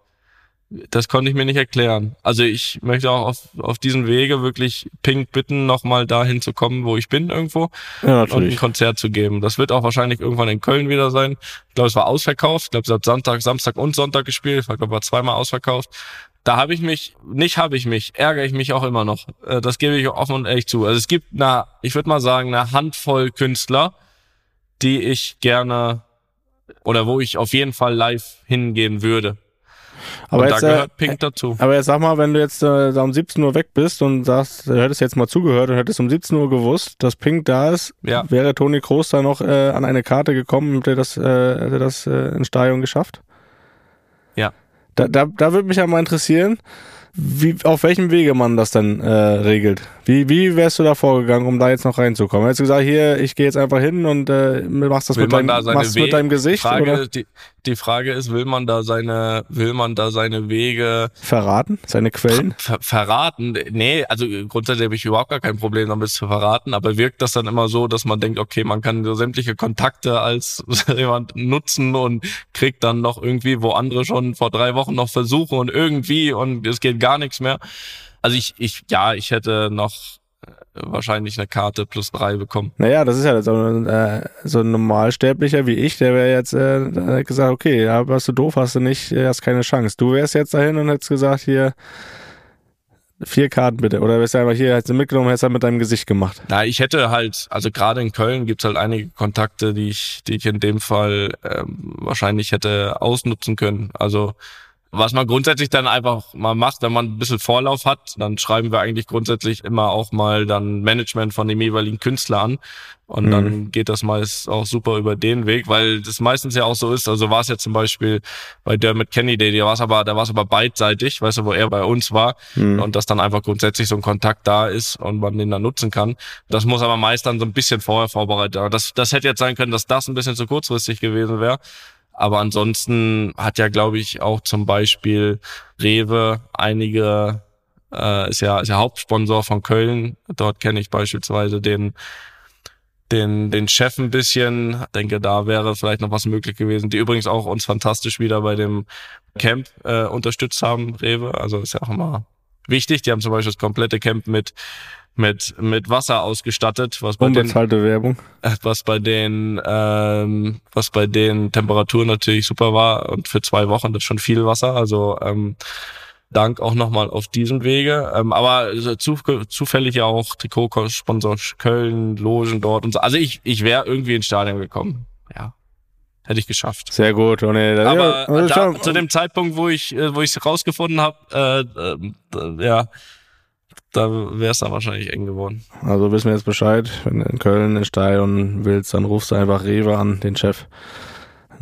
das konnte ich mir nicht erklären. Also ich möchte auch auf, auf diesen Wege wirklich Pink bitten, nochmal dahin zu kommen, wo ich bin irgendwo Ja, und ein Konzert zu geben. Das wird auch wahrscheinlich irgendwann in Köln wieder sein. Ich glaube, es war ausverkauft. Ich glaube, es hat Sonntag, Samstag und Sonntag gespielt. Ich glaube, war zweimal ausverkauft. Da habe ich mich, nicht habe ich mich, ärgere ich mich auch immer noch. Äh, Das gebe ich offen und ehrlich zu. Also es gibt eine, ich würde mal sagen, eine Handvoll Künstler, die ich gerne oder wo ich auf jeden Fall live hingehen würde. Aber und jetzt, da äh, gehört Pink dazu. aber jetzt sag mal, wenn du jetzt äh, da um 17 Uhr weg bist und sagst, du hättest jetzt mal zugehört und hättest um 17 Uhr gewusst, dass Pink da ist, Ja. wäre Toni Kroos da noch äh, an eine Karte gekommen, hätte er das, äh, hätte das äh, ins Stadion geschafft? Ja. Da, da, da würde mich ja mal interessieren, wie, auf welchem Wege man das dann äh, regelt. Wie, wie wärst du da vorgegangen, um da jetzt noch reinzukommen? Hättest du gesagt, hier, ich gehe jetzt einfach hin und äh, machst das mit, deinem, da machst mit deinem Gesicht Frage, oder Die, die Frage ist, will man da seine, will man da seine Wege verraten, seine Quellen? ver verraten? Nee, also grundsätzlich habe ich überhaupt gar kein Problem damit zu verraten, aber wirkt das dann immer so, dass man denkt, okay, man kann so sämtliche Kontakte als jemand nutzen und kriegt dann noch irgendwie, wo andere schon vor drei Wochen noch versuchen und irgendwie und es geht gar nichts mehr. Also ich, ich, ja, ich hätte noch wahrscheinlich eine Karte plus drei bekommen. Naja, das ist ja so, ein, äh, so ein Normalsterblicher wie ich, der wäre jetzt äh, gesagt, okay, ja, warst du doof, hast du nicht, äh, hast keine Chance. Du wärst jetzt dahin und hättest gesagt, hier vier Karten bitte. Oder wärst du einfach hier, hättest du mitgenommen, hättest du mit deinem Gesicht gemacht. Na, ich hätte halt, also gerade in Köln gibt's halt einige Kontakte, die ich, die ich in dem Fall ähm, wahrscheinlich hätte ausnutzen können. Also was man grundsätzlich dann einfach mal macht, wenn man ein bisschen Vorlauf hat, dann schreiben wir eigentlich grundsätzlich immer auch mal dann Management von dem jeweiligen Künstler an. Und Mhm. dann geht das meist auch super über den Weg, weil das meistens ja auch so ist. Also war es ja zum Beispiel bei Dermot Kennedy, da war es aber, da war es aber beidseitig, weißt du, wo er bei uns war Hm. und dass dann einfach grundsätzlich so ein Kontakt da ist und man den dann nutzen kann. Das muss aber meist dann so ein bisschen vorher vorbereitet. werden. Das, das hätte jetzt sein können, dass das ein bisschen zu kurzfristig gewesen wäre. Aber ansonsten hat ja, glaube ich, auch zum Beispiel Rewe einige, äh, ist ja, ist ja Hauptsponsor von Köln. Dort kenne ich beispielsweise den, den, den Chef ein bisschen. Denke, da wäre vielleicht noch was möglich gewesen. Die übrigens auch uns fantastisch wieder bei dem Camp äh, unterstützt haben, Rewe. Also ist ja auch immer wichtig. Die haben zum Beispiel das komplette Camp mit mit mit Wasser ausgestattet, was bei den Unbezahlte Werbung. äh, was bei den ähm, was bei den Temperaturen natürlich super war und für zwei Wochen das schon viel Wasser. Also ähm, Dank auch nochmal auf diesem Wege. Ähm, aber so zu, zufällig ja auch Trikotsponsor Köln, Logen dort und so. Also ich ich wäre irgendwie ins Stadion gekommen. Ja, hätte ich geschafft. Sehr gut. Und, äh, Aber ja, da, schon- zu dem Zeitpunkt, wo ich äh, wo ich es rausgefunden habe, äh, äh, ja, da wäre es dann wahrscheinlich eng geworden. Also wissen wir jetzt Bescheid. Wenn du in Köln ins Stadion willst, dann rufst du einfach Rewe an, den Chef.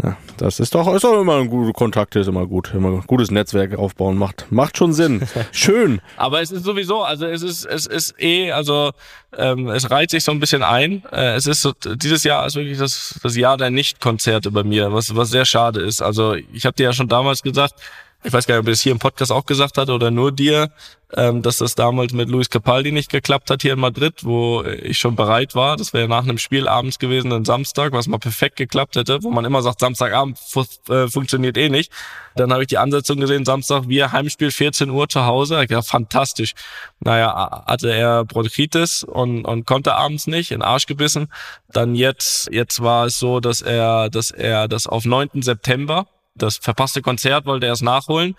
Ja, das ist doch, ist doch immer ein guter Kontakt, ist immer gut. Immer ein gutes Netzwerk aufbauen macht. Macht schon Sinn. Schön. Aber es ist sowieso, also es ist, es ist eh, also ähm, es reiht sich so ein bisschen ein. Äh, es ist so, dieses Jahr ist wirklich das, das Jahr der Nicht-Konzerte bei mir, was, was sehr schade ist. Also ich habe dir ja schon damals gesagt, ich weiß gar nicht, ob ich es hier im Podcast auch gesagt hatte oder nur dir, ähm, dass das damals mit Luis Capaldi nicht geklappt hat hier in Madrid, wo ich schon bereit war. Das wäre nach einem Spiel abends gewesen, ein Samstag, was mal perfekt geklappt hätte, wo man immer sagt, Samstagabend fu äh, funktioniert eh nicht. Dann habe ich die Ansetzung gesehen, Samstag, wir Heimspiel 14 Uhr zu Hause. Dachte, fantastisch. Naja, hatte er Bronchitis und, und konnte abends nicht, in Arsch gebissen. Dann jetzt, jetzt war es so, dass er, dass er das auf 9. September, das verpasste Konzert wollte er erst nachholen.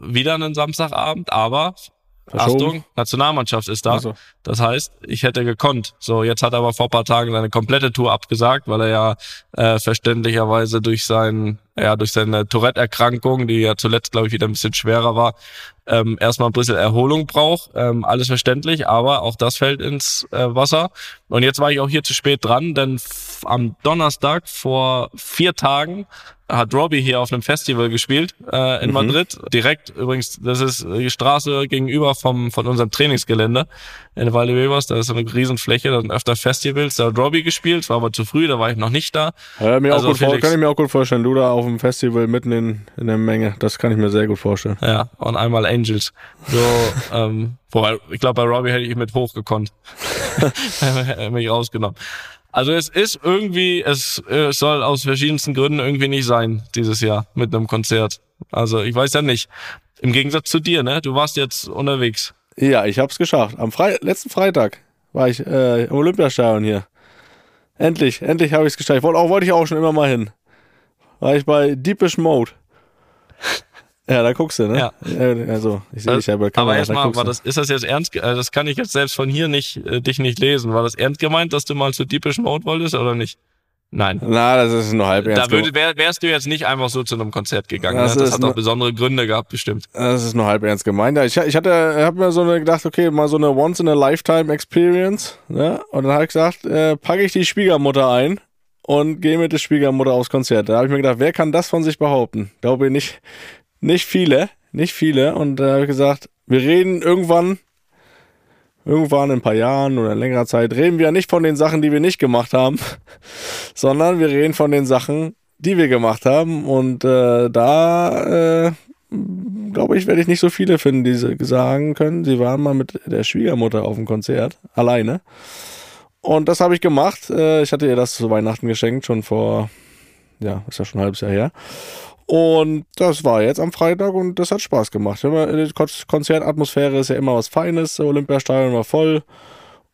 Wieder einen Samstagabend, aber Verschoben. Achtung, Nationalmannschaft ist da. Also, Das heißt, ich hätte gekonnt. So, jetzt hat er aber vor ein paar Tagen seine komplette Tour abgesagt, weil er ja äh, verständlicherweise durch sein, ja, durch seine Tourette-Erkrankung, die ja zuletzt, glaube ich, wieder ein bisschen schwerer war, ähm, erstmal ein bisschen Erholung braucht. Ähm, alles verständlich, aber auch das fällt ins äh, Wasser. Und jetzt war ich auch hier zu spät dran, denn am Donnerstag vor vier Tagen hat Robbie hier auf einem Festival gespielt äh, in Madrid. Direkt übrigens, das ist die Straße gegenüber vom von unserem Trainingsgelände in Valdebebas. Da ist so eine Riesenfläche, da sind öfter Festivals. Da hat Robbie gespielt, es war aber zu früh, da war ich noch nicht da. ja, mir Also, auch gut Felix- kann ich mir auch gut vorstellen. Du da auf dem Festival mitten in, in der Menge. Das kann ich mir sehr gut vorstellen. Ja, und einmal Angels. So, ähm, wobei, ich glaube, bei Robbie hätte ich mit hochgekonnt. Hätte mich rausgenommen. Also es ist irgendwie, es, äh, es soll aus verschiedensten Gründen irgendwie nicht sein, dieses Jahr mit einem Konzert. Also ich weiß ja nicht. Im Gegensatz zu dir, ne? Du warst jetzt unterwegs. Ja, ich hab's geschafft. Am Fre letzten Freitag war ich äh, im Olympiastadion hier. Endlich, endlich habe ich es geschafft. Wollte auch, wollte ich auch schon immer mal hin. War ich bei Deepish Mode. Ja, da guckst du, ne? Ja. Also, ich sehe dich ja bei Kamera. Aber erstmal, war das, ist das jetzt ernst, äh, das kann ich jetzt selbst von hier nicht, äh, dich nicht lesen. War das ernst gemeint, dass du mal zu Deepish Mode wolltest oder nicht? Nein. Na, das ist nur halb ernst. Da würde, wär, wärst du jetzt nicht einfach so zu einem Konzert gegangen. Das, ne? das hat auch besondere Gründe gehabt, bestimmt. Das ist nur halb ernst gemeint. Ich, ich hatte, habe mir so eine gedacht, okay, mal so eine Once in a Lifetime Experience, ne? Und dann habe ich gesagt, äh, packe ich die Schwiegermutter ein und gehe mit der Schwiegermutter aufs Konzert. Da habe ich mir gedacht, wer kann das von sich behaupten? Glaube ich nicht, nicht viele, nicht viele. Und da habe ich gesagt, wir reden irgendwann irgendwann in ein paar Jahren oder in längerer Zeit reden wir nicht von den Sachen, die wir nicht gemacht haben, sondern wir reden von den Sachen, die wir gemacht haben. Und äh, da äh, glaube ich, werde ich nicht so viele finden, die sagen können, sie waren mal mit der Schwiegermutter auf dem Konzert, alleine. Und das habe ich gemacht. Äh, ich hatte ihr das zu Weihnachten geschenkt, schon vor, ja, ist ja schon ein halbes Jahr her. Und das war jetzt am Freitag und das hat Spaß gemacht. Konzertatmosphäre ist ja immer was Feines. Olympiastadion war voll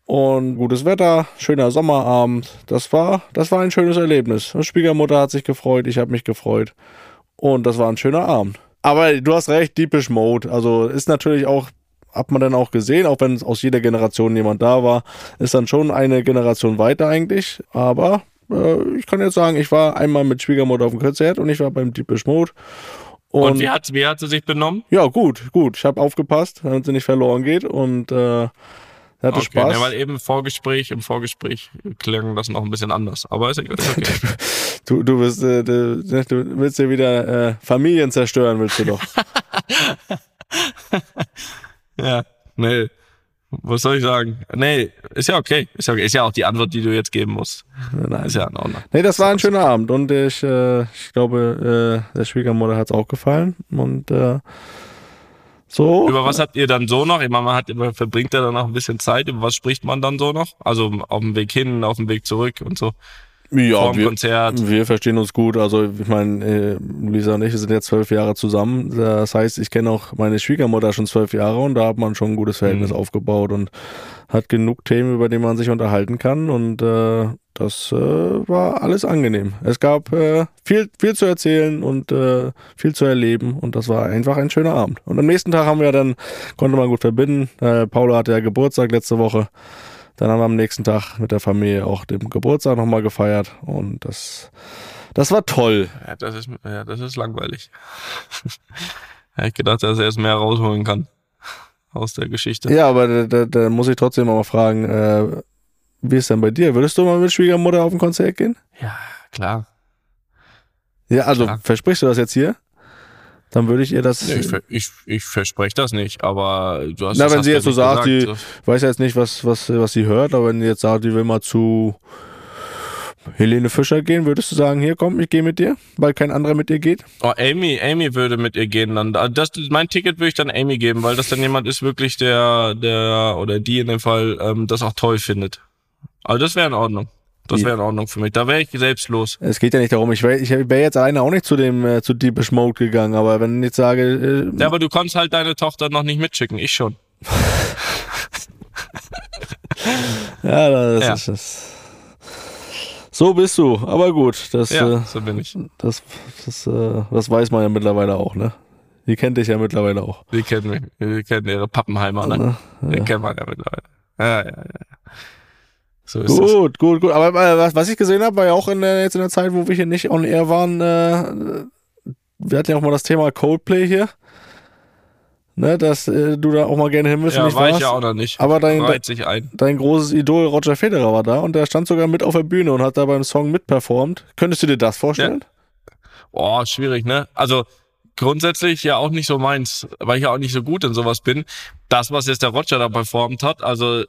und gutes Wetter, schöner Sommerabend. Das war, das war ein schönes Erlebnis. Schwiegermutter hat sich gefreut, ich habe mich gefreut und das war ein schöner Abend. Aber du hast recht, Deepish Mode. Also ist natürlich auch, hat man dann auch gesehen, auch wenn aus jeder Generation jemand da war, ist dann schon eine Generation weiter eigentlich. Aber äh, ich kann jetzt sagen, ich war einmal mit Schwiegermutter auf dem Konzert und ich war beim Deepish Mode. Und, und, wie, hat, wie hat sie sich benommen? Ja, gut, gut. Ich habe aufgepasst, damit sie nicht verloren geht und äh, hatte okay, Spaß. Ja, weil eben im Vorgespräch, im Vorgespräch klang das noch ein bisschen anders. Aber ist, ist okay. du, du, bist, äh, du, du willst ja wieder äh, Familien zerstören, willst du doch. ja, nee. Was soll ich sagen? Nee, ist ja okay. Ist ja, okay. ist ja auch die Antwort, die du jetzt geben musst. Nein. Ist ja in Ordnung. Nee, das war ein schöner Abend und ich, äh, ich glaube, äh, der Schwiegermutter hat es auch gefallen. Und äh, so. Über was habt ihr dann so noch? Ich meine, man hat, man verbringt ja dann noch ein bisschen Zeit. Über was spricht man dann so noch? Also auf dem Weg hin, auf dem Weg zurück und so. Ja, wir, Konzert. wir verstehen uns gut. Also ich meine, äh, Lisa und ich sind jetzt zwölf Jahre zusammen. Das heißt, ich kenne auch meine Schwiegermutter schon zwölf Jahre und da hat man schon ein gutes Verhältnis mhm. aufgebaut und hat genug Themen, über die man sich unterhalten kann. Und äh, das äh, war alles angenehm. Es gab äh, viel, viel zu erzählen und äh, viel zu erleben und das war einfach ein schöner Abend. Und am nächsten Tag haben wir dann, konnte man gut verbinden. Äh, Paula hatte ja Geburtstag letzte Woche. Dann haben wir am nächsten Tag mit der Familie auch den Geburtstag nochmal gefeiert und das, das war toll. Ja, das ist, ja, das ist langweilig. Hätte ich gedacht, dass er jetzt mehr rausholen kann aus der Geschichte. Ja, aber da, da, da muss ich trotzdem mal fragen, äh, wie ist denn bei dir? Würdest du mal mit Schwiegermutter auf ein Konzert gehen? Ja, klar. Ja, also klar. versprichst du das jetzt hier? Dann würde ich ihr das. Nee, ich, ich, ich verspreche das nicht, aber du hast Na, wenn sie jetzt so sagt, die weiß ja jetzt nicht, was, was, was sie hört, aber wenn sie jetzt sagt, die will mal zu Helene Fischer gehen, würdest du sagen, hier komm, ich gehe mit dir, weil kein anderer mit dir geht? Oh, Amy, Amy würde mit ihr gehen dann. Ah, das, mein Ticket würde ich dann Amy geben, weil das dann jemand ist wirklich, der, der oder die in dem Fall ähm, das auch toll findet. Also das wäre in Ordnung. Das wäre in Ordnung für mich. Da wäre ich selbstlos. Es geht ja nicht darum, ich wäre ich wär jetzt alleine auch nicht zu dem äh, zu Deepish Mode gegangen, aber wenn ich jetzt sage. Äh, ja, aber du konntest halt deine Tochter noch nicht mitschicken, ich schon. ja, das ja. ist das. So bist du, aber gut. Das, ja, äh, so bin ich. Das, das, äh, das weiß man ja mittlerweile auch, ne? Die kennt dich ja mittlerweile auch. Die kennen mich. Die kennen ihre Pappenheimer, ne? Ja. Die kennt man ja mittlerweile. Ja, ja, ja. So ist gut, das. gut, gut. Aber äh, was, was ich gesehen habe, war ja auch in der, jetzt in der Zeit, wo wir hier nicht on air waren, äh, wir hatten ja auch mal das Thema Coldplay hier. Ne, dass äh, du da auch mal gerne hin willst. Ja, war warst. ich ja auch noch nicht. Aber dein, dein, dein großes Idol Roger Federer war da und der stand sogar mit auf der Bühne und hat da beim Song mitperformt. Könntest du dir das vorstellen? Ja. Boah, schwierig, ne? Also grundsätzlich ja auch nicht so meins, weil ich ja auch nicht so gut in sowas bin. Das, was jetzt der Roger da performt hat, also äh,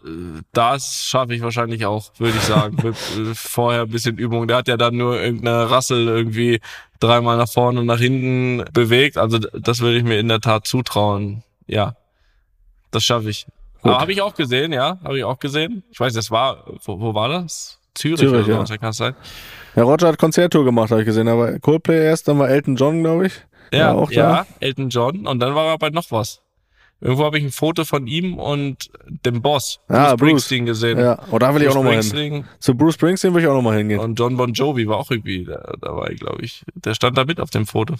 das schaffe ich wahrscheinlich auch, würde ich sagen. Mit äh, vorher ein bisschen Übung. Der hat ja dann nur irgendeine Rassel irgendwie dreimal nach vorne und nach hinten bewegt. Also das würde ich mir in der Tat zutrauen. Ja, das schaffe ich. Gut. Aber habe ich auch gesehen, ja, habe ich auch gesehen. Ich weiß, das war, wo, wo war das? Zürich, Zürich oder so, ja. kann sein. Ja, Roger hat Konzerttour gemacht, habe ich gesehen. Aber Coldplay erst, dann war Elton John, glaube ich. Ja, auch da? ja, Elton John. Und dann war er bei noch was. Irgendwo habe ich ein Foto von ihm und dem Boss, Ah, Bruce. Springsteen gesehen. Ja, oh, da will ich auch Bruce nochmal hin. Springsteen Zu Bruce Springsteen will ich auch nochmal hingehen. Und John Bon Jovi war auch irgendwie da, dabei, glaube ich. Der stand da mit auf dem Foto.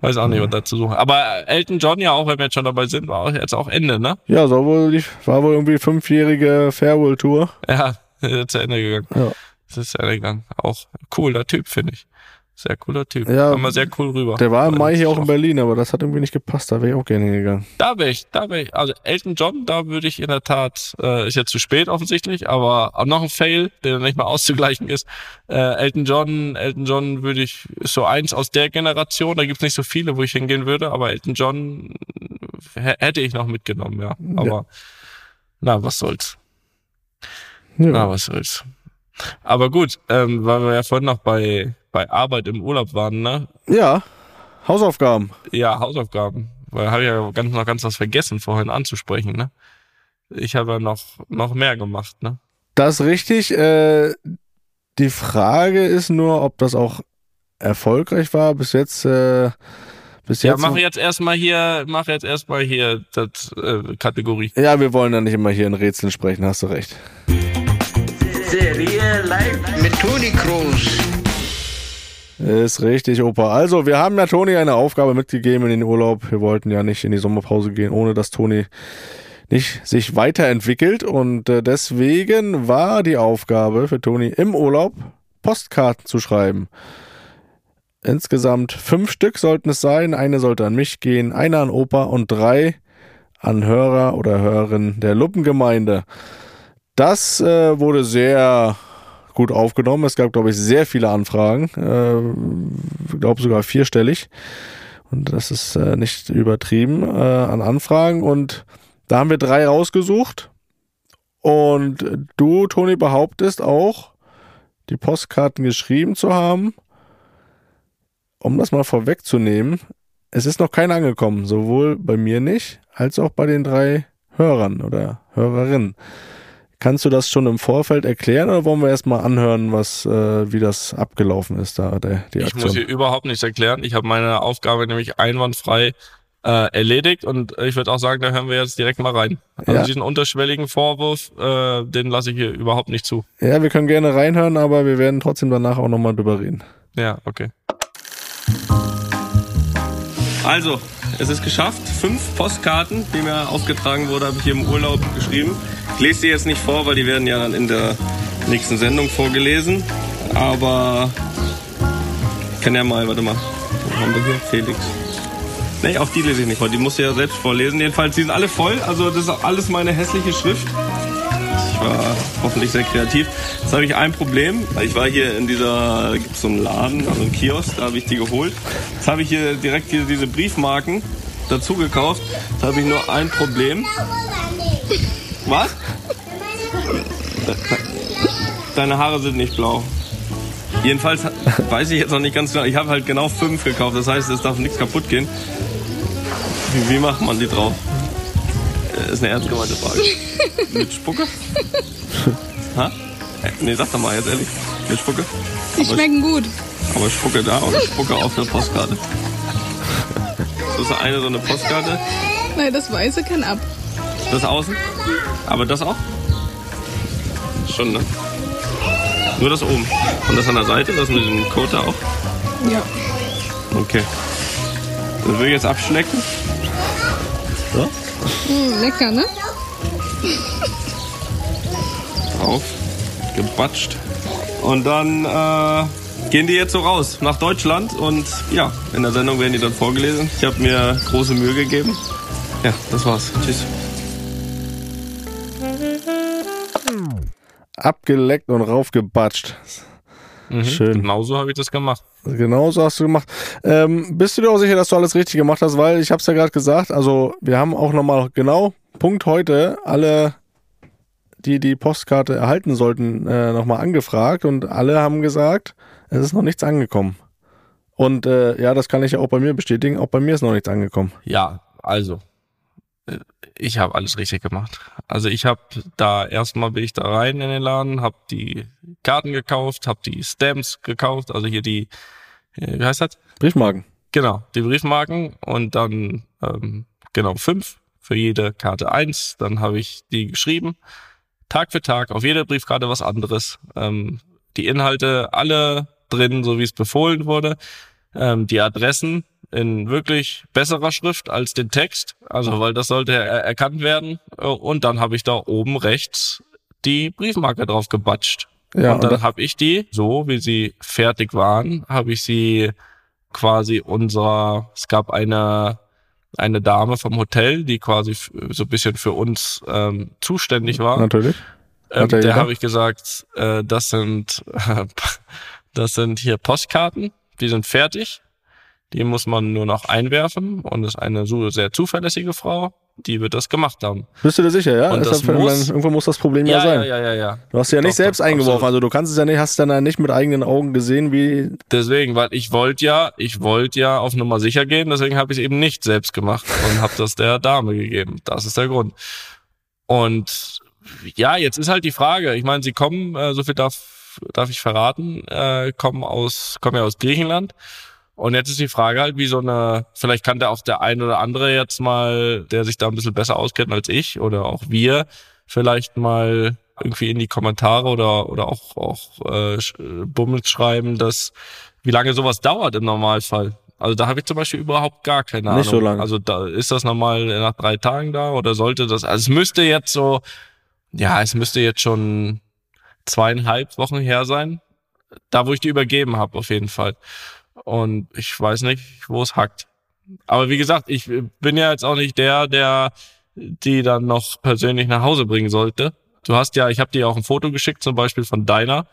Weiß auch nicht, was da zu suchen. Aber Elton John ja auch, wenn wir jetzt schon dabei sind, war jetzt auch Ende, ne? Ja, so wohl, die, war wohl irgendwie fünfjährige Farewell-Tour. Ja, ist zu Ende gegangen. Ja. Das ist zu Ende gegangen. Auch cooler Typ, finde ich. Sehr cooler Typ. Ja, Kam mal sehr cool rüber. Der war im Mai hier auch in in Berlin, aber das hat irgendwie nicht gepasst. Da wäre ich auch gerne hingegangen. Da wäre ich, da wäre ich. Also Elton John, da würde ich in der Tat, äh, ist jetzt zu spät offensichtlich, aber auch noch ein Fail, der nicht mal auszugleichen ist. Äh, Elton John, Elton John würde ich, ist so eins aus der Generation, da gibt's nicht so viele, wo ich hingehen würde, aber Elton John h- hätte ich noch mitgenommen, ja. Aber na, was soll's. Ja. Na, was soll's. Aber gut, ähm, weil wir ja vorhin noch bei, bei Arbeit im Urlaub waren, ne? ja, Hausaufgaben. Ja, Hausaufgaben. Weil habe ich ja ganz, noch ganz was vergessen, vorhin anzusprechen, ne? Ich habe ja noch, noch mehr gemacht, ne? Das ist richtig. Äh, die Frage ist nur, ob das auch erfolgreich war. Bis jetzt, äh, bis Ja, jetzt. mach jetzt erstmal hier, mach jetzt erstmal hier das äh, Kategorie. ja, wir wollen ja nicht immer hier in Rätseln sprechen, hast du recht. Serie live mit Toni Kroos. Ist richtig, Opa. Also, wir haben ja Toni eine Aufgabe mitgegeben in den Urlaub. Wir wollten ja nicht in die Sommerpause gehen, ohne dass Toni nicht sich weiterentwickelt. Und äh, deswegen war die Aufgabe für Toni im Urlaub, Postkarten zu schreiben. Insgesamt fünf Stück sollten es sein. Eine sollte an mich gehen, eine an Opa und drei an Hörer oder Hörerinnen der Luppengemeinde. Das äh, wurde sehr gut aufgenommen. Es gab, glaube ich, sehr viele Anfragen. Äh, ich glaube sogar vierstellig. Und das ist äh, nicht übertrieben äh, an Anfragen. Und da haben wir drei rausgesucht. Und du, Toni, behauptest auch, die Postkarten geschrieben zu haben. Um das mal vorwegzunehmen, es ist noch keiner angekommen. Sowohl bei mir nicht, als auch bei den drei Hörern oder Hörerinnen. Kannst du das schon im Vorfeld erklären oder wollen wir erstmal anhören, was, äh, wie das abgelaufen ist, da der, die Ich Aktion? muss hier überhaupt nichts erklären. Ich habe meine Aufgabe nämlich einwandfrei äh, erledigt und ich würde auch sagen, da hören wir jetzt direkt mal rein. Also Ja. diesen unterschwelligen Vorwurf, äh, den lasse ich hier überhaupt nicht zu. ja, wir können gerne reinhören, aber wir werden trotzdem danach auch nochmal drüber reden. Ja, okay. Also, es ist geschafft. Fünf Postkarten, die mir aufgetragen wurde, habe ich hier im Urlaub geschrieben. Ich lese die jetzt nicht vor, weil die werden ja dann in der nächsten Sendung vorgelesen. Aber ich kann ja mal, warte mal, wo haben wir hier? Felix. Nee, auch die lese ich nicht vor. Die musst du ja selbst vorlesen. Jedenfalls, die sind alle voll. Also das ist alles meine hässliche Schrift. Ich war hoffentlich sehr kreativ. Jetzt habe ich ein Problem. Ich war hier in dieser, da gibt es so einen Laden, also einen Kiosk, da habe ich die geholt. Jetzt habe ich hier direkt hier diese Briefmarken dazu gekauft. Jetzt habe ich nur ein Problem. Was? Deine Haare sind nicht blau. Jedenfalls weiß ich jetzt noch nicht ganz genau. Ich habe halt genau fünf gekauft. Das heißt, es darf nichts kaputt gehen. Wie, wie macht man die drauf? Äh, Ist eine ernst gemeinte Frage. Mit Spucke? Ha? Äh, Nee, sag doch mal jetzt ehrlich. Mit Spucke? Die schmecken gut. Aber Spucke da oder Spucke auf der Postkarte? Das ist eine so eine Postkarte. Nein, das Weiße kann ab. Das außen? Aber das auch? Schon, ne? Nur das oben. Und das an der Seite, das mit dem Code da auch? Ja. Okay. Das will ich jetzt abschlecken. So. Mm, lecker, ne? Drauf. Gebatscht. Und dann äh, gehen die jetzt so raus nach Deutschland und ja, in der Sendung werden die dann vorgelesen. Ich habe mir große Mühe gegeben. Ja, das war's. Tschüss. Abgeleckt und raufgebatscht. Schön. Genau so habe ich das gemacht. Genau so hast du gemacht. Ähm, bist du dir auch sicher, dass du alles richtig gemacht hast? Weil ich habe es ja gerade gesagt, also wir haben auch nochmal genau Punkt heute alle, die die Postkarte erhalten sollten, äh, nochmal angefragt und alle haben gesagt, es ist noch nichts angekommen. Und äh, ja, das kann ich ja auch bei mir bestätigen, auch bei mir ist noch nichts angekommen. Ja, also ich habe alles richtig gemacht. Also ich habe da erstmal bin ich da rein in den Laden, habe die Karten gekauft, habe die Stamps gekauft, also hier die, äh, wie heißt das? Briefmarken. Genau, die Briefmarken und dann ähm, genau fünf für jede Karte eins. Dann habe ich die geschrieben, Tag für Tag, auf jeder Briefkarte was anderes. Ähm, die Inhalte alle drin, so wie es befohlen wurde. Ähm, die Adressen in wirklich besserer Schrift als den Text, also weil das sollte er erkannt werden. Und dann habe ich da oben rechts die Briefmarke drauf gebatscht. Ja, und dann habe ich die, so wie sie fertig waren, habe ich sie quasi unserer, es gab eine eine Dame vom Hotel, die quasi so ein bisschen für uns ähm, zuständig war. Natürlich. Ähm, der habe ich gesagt, äh, das sind das sind hier Postkarten, die sind fertig. Die muss man nur noch einwerfen und ist eine so sehr zuverlässige Frau die wird das gemacht haben. Bist du dir sicher, ja? Und das Deshalb, muss, irgendwo muss das Problem ja, ja sein. Ja, ja, ja, ja. Du hast sie ja nicht Doch, selbst eingeworfen, absolut. also du kannst es ja nicht, hast dann ja nicht mit eigenen Augen gesehen, wie. Deswegen, weil ich wollte ja, ich wollte ja auf Nummer sicher gehen, deswegen habe ich es eben nicht selbst gemacht und habe das der Dame gegeben. Das ist der Grund. Und ja, jetzt ist halt die Frage. Ich meine, sie kommen, äh, so viel darf darf ich verraten, äh, kommen aus, kommen ja aus Griechenland. Und jetzt ist die Frage halt, wie so eine, vielleicht kann der auch der ein oder andere jetzt mal, der sich da ein bisschen besser auskennt als ich oder auch wir, vielleicht mal irgendwie in die Kommentare oder oder auch auch äh, Bummels schreiben, dass wie lange sowas dauert im Normalfall. Also da habe ich zum Beispiel überhaupt gar keine Ahnung. Nicht so lange. Also da ist das normal nach drei Tagen da oder sollte das? Also es müsste jetzt so, ja, es müsste jetzt schon zweieinhalb Wochen her sein, da wo ich die übergeben habe auf jeden Fall. Und ich weiß nicht, wo es hackt. Aber wie gesagt, ich bin ja jetzt auch nicht der, der die dann noch persönlich nach Hause bringen sollte. Du hast ja, ich habe dir auch ein Foto geschickt, zum Beispiel von deiner,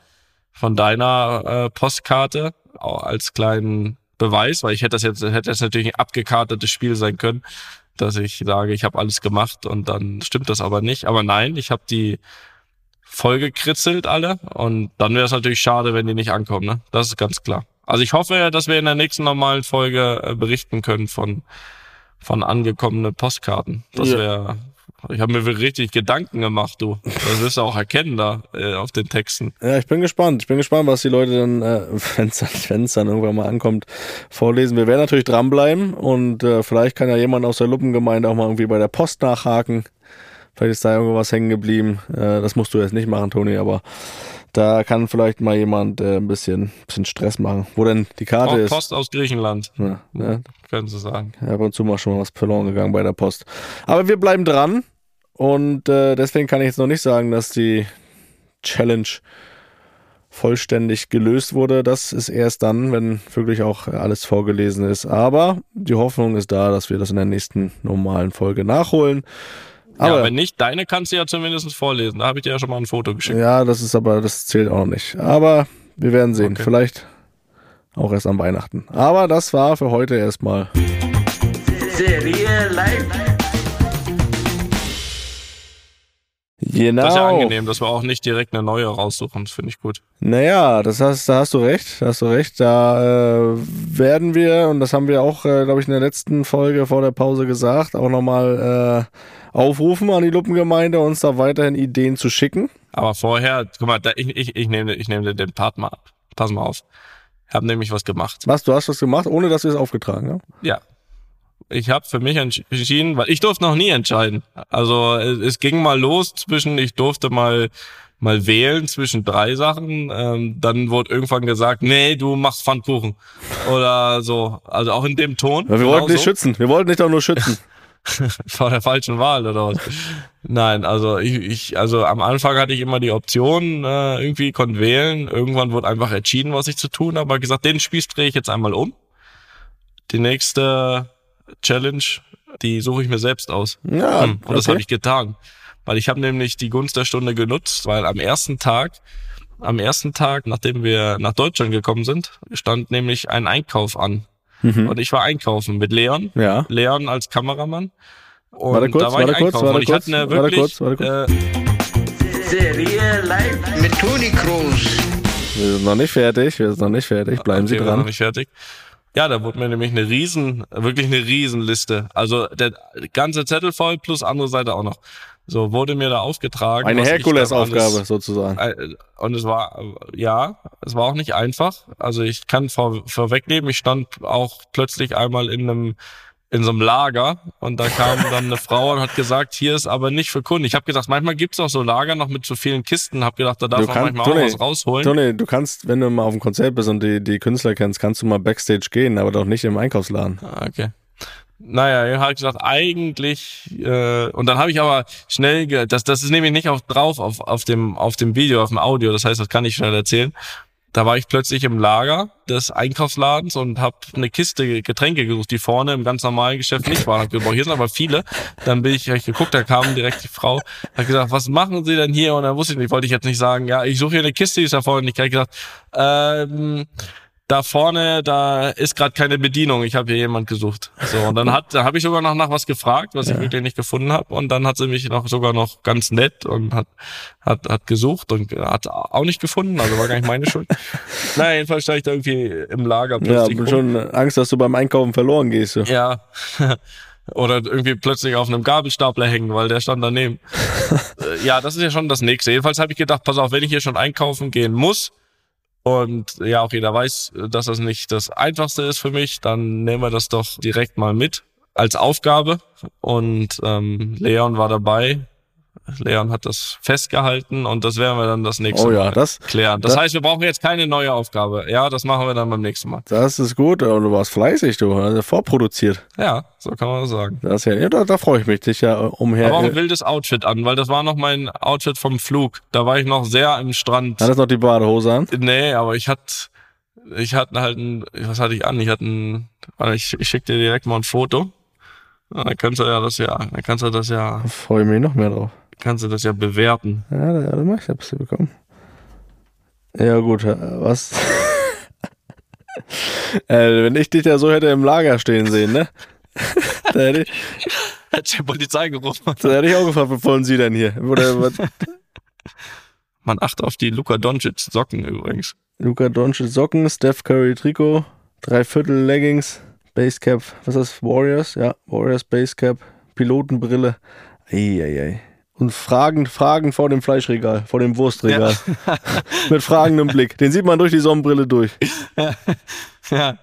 von deiner äh, Postkarte, als kleinen Beweis, weil ich hätte das jetzt, hätte das natürlich ein abgekartetes Spiel sein können, dass ich sage, ich habe alles gemacht und dann stimmt das aber nicht. Aber nein, ich habe die vollgekritzelt alle und dann wäre es natürlich schade, wenn die nicht ankommen. Ne? Das ist ganz klar. Also ich hoffe, dass wir in der nächsten normalen Folge äh, berichten können von von angekommenen Postkarten. Das Ja. wäre, ich habe mir richtig Gedanken gemacht, du. Das wirst du auch erkennen da äh, auf den Texten. Ja, ich bin gespannt. Ich bin gespannt, was die Leute dann, äh, wenn es dann, wenn's dann irgendwann mal ankommt, vorlesen. Wir werden natürlich dranbleiben und äh, vielleicht kann ja jemand aus der Luppengemeinde auch mal irgendwie bei der Post nachhaken. Vielleicht ist da irgendwas hängen geblieben. Äh, das musst du jetzt nicht machen, Toni, aber da kann vielleicht mal jemand äh, ein bisschen, bisschen Stress machen. Wo denn die Karte Auch ist. Post aus Griechenland, Ja, ne? können sie sagen. ab und zu mal schon mal was verloren gegangen bei der Post. Aber wir bleiben dran und äh, deswegen kann ich jetzt noch nicht sagen, dass die Challenge vollständig gelöst wurde. Das ist erst dann, wenn wirklich auch alles vorgelesen ist. Aber die Hoffnung ist da, dass wir das in der nächsten normalen Folge nachholen. Aber ja, wenn nicht, deine kannst du ja zumindest vorlesen. Da habe ich dir ja schon mal ein Foto geschickt. ja, das ist aber, das zählt auch noch nicht. Aber wir werden sehen. Okay. Vielleicht auch erst am Weihnachten. Aber das war für heute erstmal. Serie live. Genau. Das ist ja angenehm, dass wir auch nicht direkt eine neue raussuchen. Das finde ich gut. Naja, das hast, da hast du recht, da hast du recht. Da äh, werden wir, und das haben wir auch, äh, glaube ich, in der letzten Folge vor der Pause gesagt, auch nochmal äh, aufrufen an die Luppengemeinde, uns da weiterhin Ideen zu schicken. Aber vorher, guck mal, da, ich, ich, ich nehme ich nehme den Part mal ab. Pass mal auf. Ich habe nämlich was gemacht. Was, du hast was gemacht, ohne dass wir es aufgetragen haben? Ja. Ich habe für mich entsch- entschieden, weil ich durfte noch nie entscheiden. Also es, es ging mal los zwischen, ich durfte mal mal wählen zwischen drei Sachen. Ähm, dann wurde irgendwann gesagt, nee, du machst Pfannkuchen. Oder so. Also auch in dem Ton. Ja, wir Genau wollten dich so. schützen. Wir wollten dich doch nur schützen. vor der falschen Wahl oder was? Nein, also ich, ich, also am Anfang hatte ich immer die Option, äh, irgendwie konnte wählen. Irgendwann wurde einfach entschieden, was ich zu tun habe. Aber gesagt, den Spieß drehe ich jetzt einmal um. Die nächste Challenge, die suche ich mir selbst aus. Ja, Hm, Und das okay. habe ich getan. Weil ich habe nämlich die Gunst der Stunde genutzt, weil am ersten Tag, am ersten Tag, nachdem wir nach Deutschland gekommen sind, stand nämlich ein Einkauf an. Mhm. Und ich war einkaufen mit Leon. Ja. Leon als Kameramann. Und Warte kurz, da war warte ich kurz, einkaufen. warte und ich kurz, hatte eine warte wirklich, kurz, warte kurz. Äh, Serie live mit Toni Kroos. Wir sind noch nicht fertig, wir sind noch nicht fertig. Bleiben Sie okay, wir sind noch dran. nicht fertig. Ja, da wurde mir nämlich eine riesen, wirklich eine Riesenliste. Also der ganze Zettel voll plus andere Seite auch noch. So wurde mir da aufgetragen. Eine Herkulesaufgabe sozusagen. äh, Und es war, ja, es war auch nicht einfach. Also ich kann vor, vorwegnehmen, ich stand auch plötzlich einmal in einem in so einem Lager und da kam dann eine Frau und hat gesagt, hier ist aber nicht für Kunden. Ich habe gedacht, manchmal gibt's auch so Lager noch mit so vielen Kisten. Hab gedacht, da darf Du man kannst- manchmal Toni, auch was rausholen. Toni, du kannst, wenn du mal auf dem Konzert bist und die, die Künstler kennst, kannst du mal Backstage gehen, aber doch nicht im Einkaufsladen. Ah, Okay. Naja, ich habe gesagt, eigentlich, äh, und dann habe ich aber schnell, das, das ist nämlich nicht auf, drauf auf, auf, dem, auf dem Video, auf dem Audio, das heißt, das kann ich schnell erzählen. Da war ich plötzlich im Lager des Einkaufsladens und habe eine Kiste Getränke gesucht, die vorne im ganz normalen Geschäft nicht waren. Hab gesagt, hier sind aber viele. Dann bin ich, hab geguckt, da kam direkt die Frau, hat gesagt, was machen Sie denn hier? Und dann wusste ich nicht, wollte ich jetzt nicht sagen, ja, ich suche hier eine Kiste, die ist da vorne nicht. Ich hab gesagt, ähm, da vorne, da ist gerade keine Bedienung, ich habe hier jemand gesucht. So, und dann hat, da habe ich sogar noch nach was gefragt, was ich wirklich nicht gefunden habe. Und dann hat sie mich noch sogar noch ganz nett und hat, hat, hat gesucht und hat auch nicht gefunden, also war gar nicht meine Schuld. naja, jedenfalls stand ich da irgendwie im Lager Ja, plötzlich. hab rum. schon Angst, dass du beim Einkaufen verloren gehst. Ja. Oder irgendwie plötzlich auf einem Gabelstapler hängen, weil der stand daneben. Äh, ja, das ist ja schon das nächste. Jedenfalls habe ich gedacht, pass auf, wenn ich hier schon einkaufen gehen muss und ja auch jeder weiß, dass das nicht das Einfachste ist für mich, dann nehmen wir das doch direkt mal mit als Aufgabe. Und ähm, Leon war dabei. Leon hat das festgehalten und das werden wir dann das nächste Oh ja, Mal das, klären. Das das- heißt, wir brauchen jetzt keine neue Aufgabe. Ja, das machen wir dann beim nächsten Mal. das ist gut. Und du warst fleißig, du. Also vorproduziert. Ja, so kann man das sagen. Das ja, ja, da, da freue ich mich, dich ja äh, umher. Aber auch ein Äh, wildes Outfit an, weil das war noch mein Outfit vom Flug. Da war ich noch sehr am Strand. Hattest noch die Badehose an? Nee, aber ich hatte, ich hatte halt ein, was hatte ich an? Ich hatte ein, ich, ich schick dir direkt mal ein Foto. Dann kannst du ja das ja, dann kannst du das ja, Da freue ich mich noch mehr drauf. Kannst du das ja bewerten. Ja, da, da mach ich, hab's du bekommen. Ja, gut, äh, was? äh, wenn ich dich da so hätte im Lager stehen sehen, ne? da, hätte ich, Hätte die Polizei gerufen. da hätte ich auch gefragt, was wollen Sie denn hier? Oder was? Man achte auf die Luka Doncic Socken übrigens. Luca Doncic Socken, Steph Curry Trikot, Dreiviertel Leggings, Basecap, was ist das? Warriors? Ja, Warriors Basecap, Pilotenbrille. Eieiei. Und Fragen, Fragen vor dem Fleischregal, vor dem Wurstregal. Mit fragendem Blick. Den sieht man durch die Sonnenbrille durch. Ja.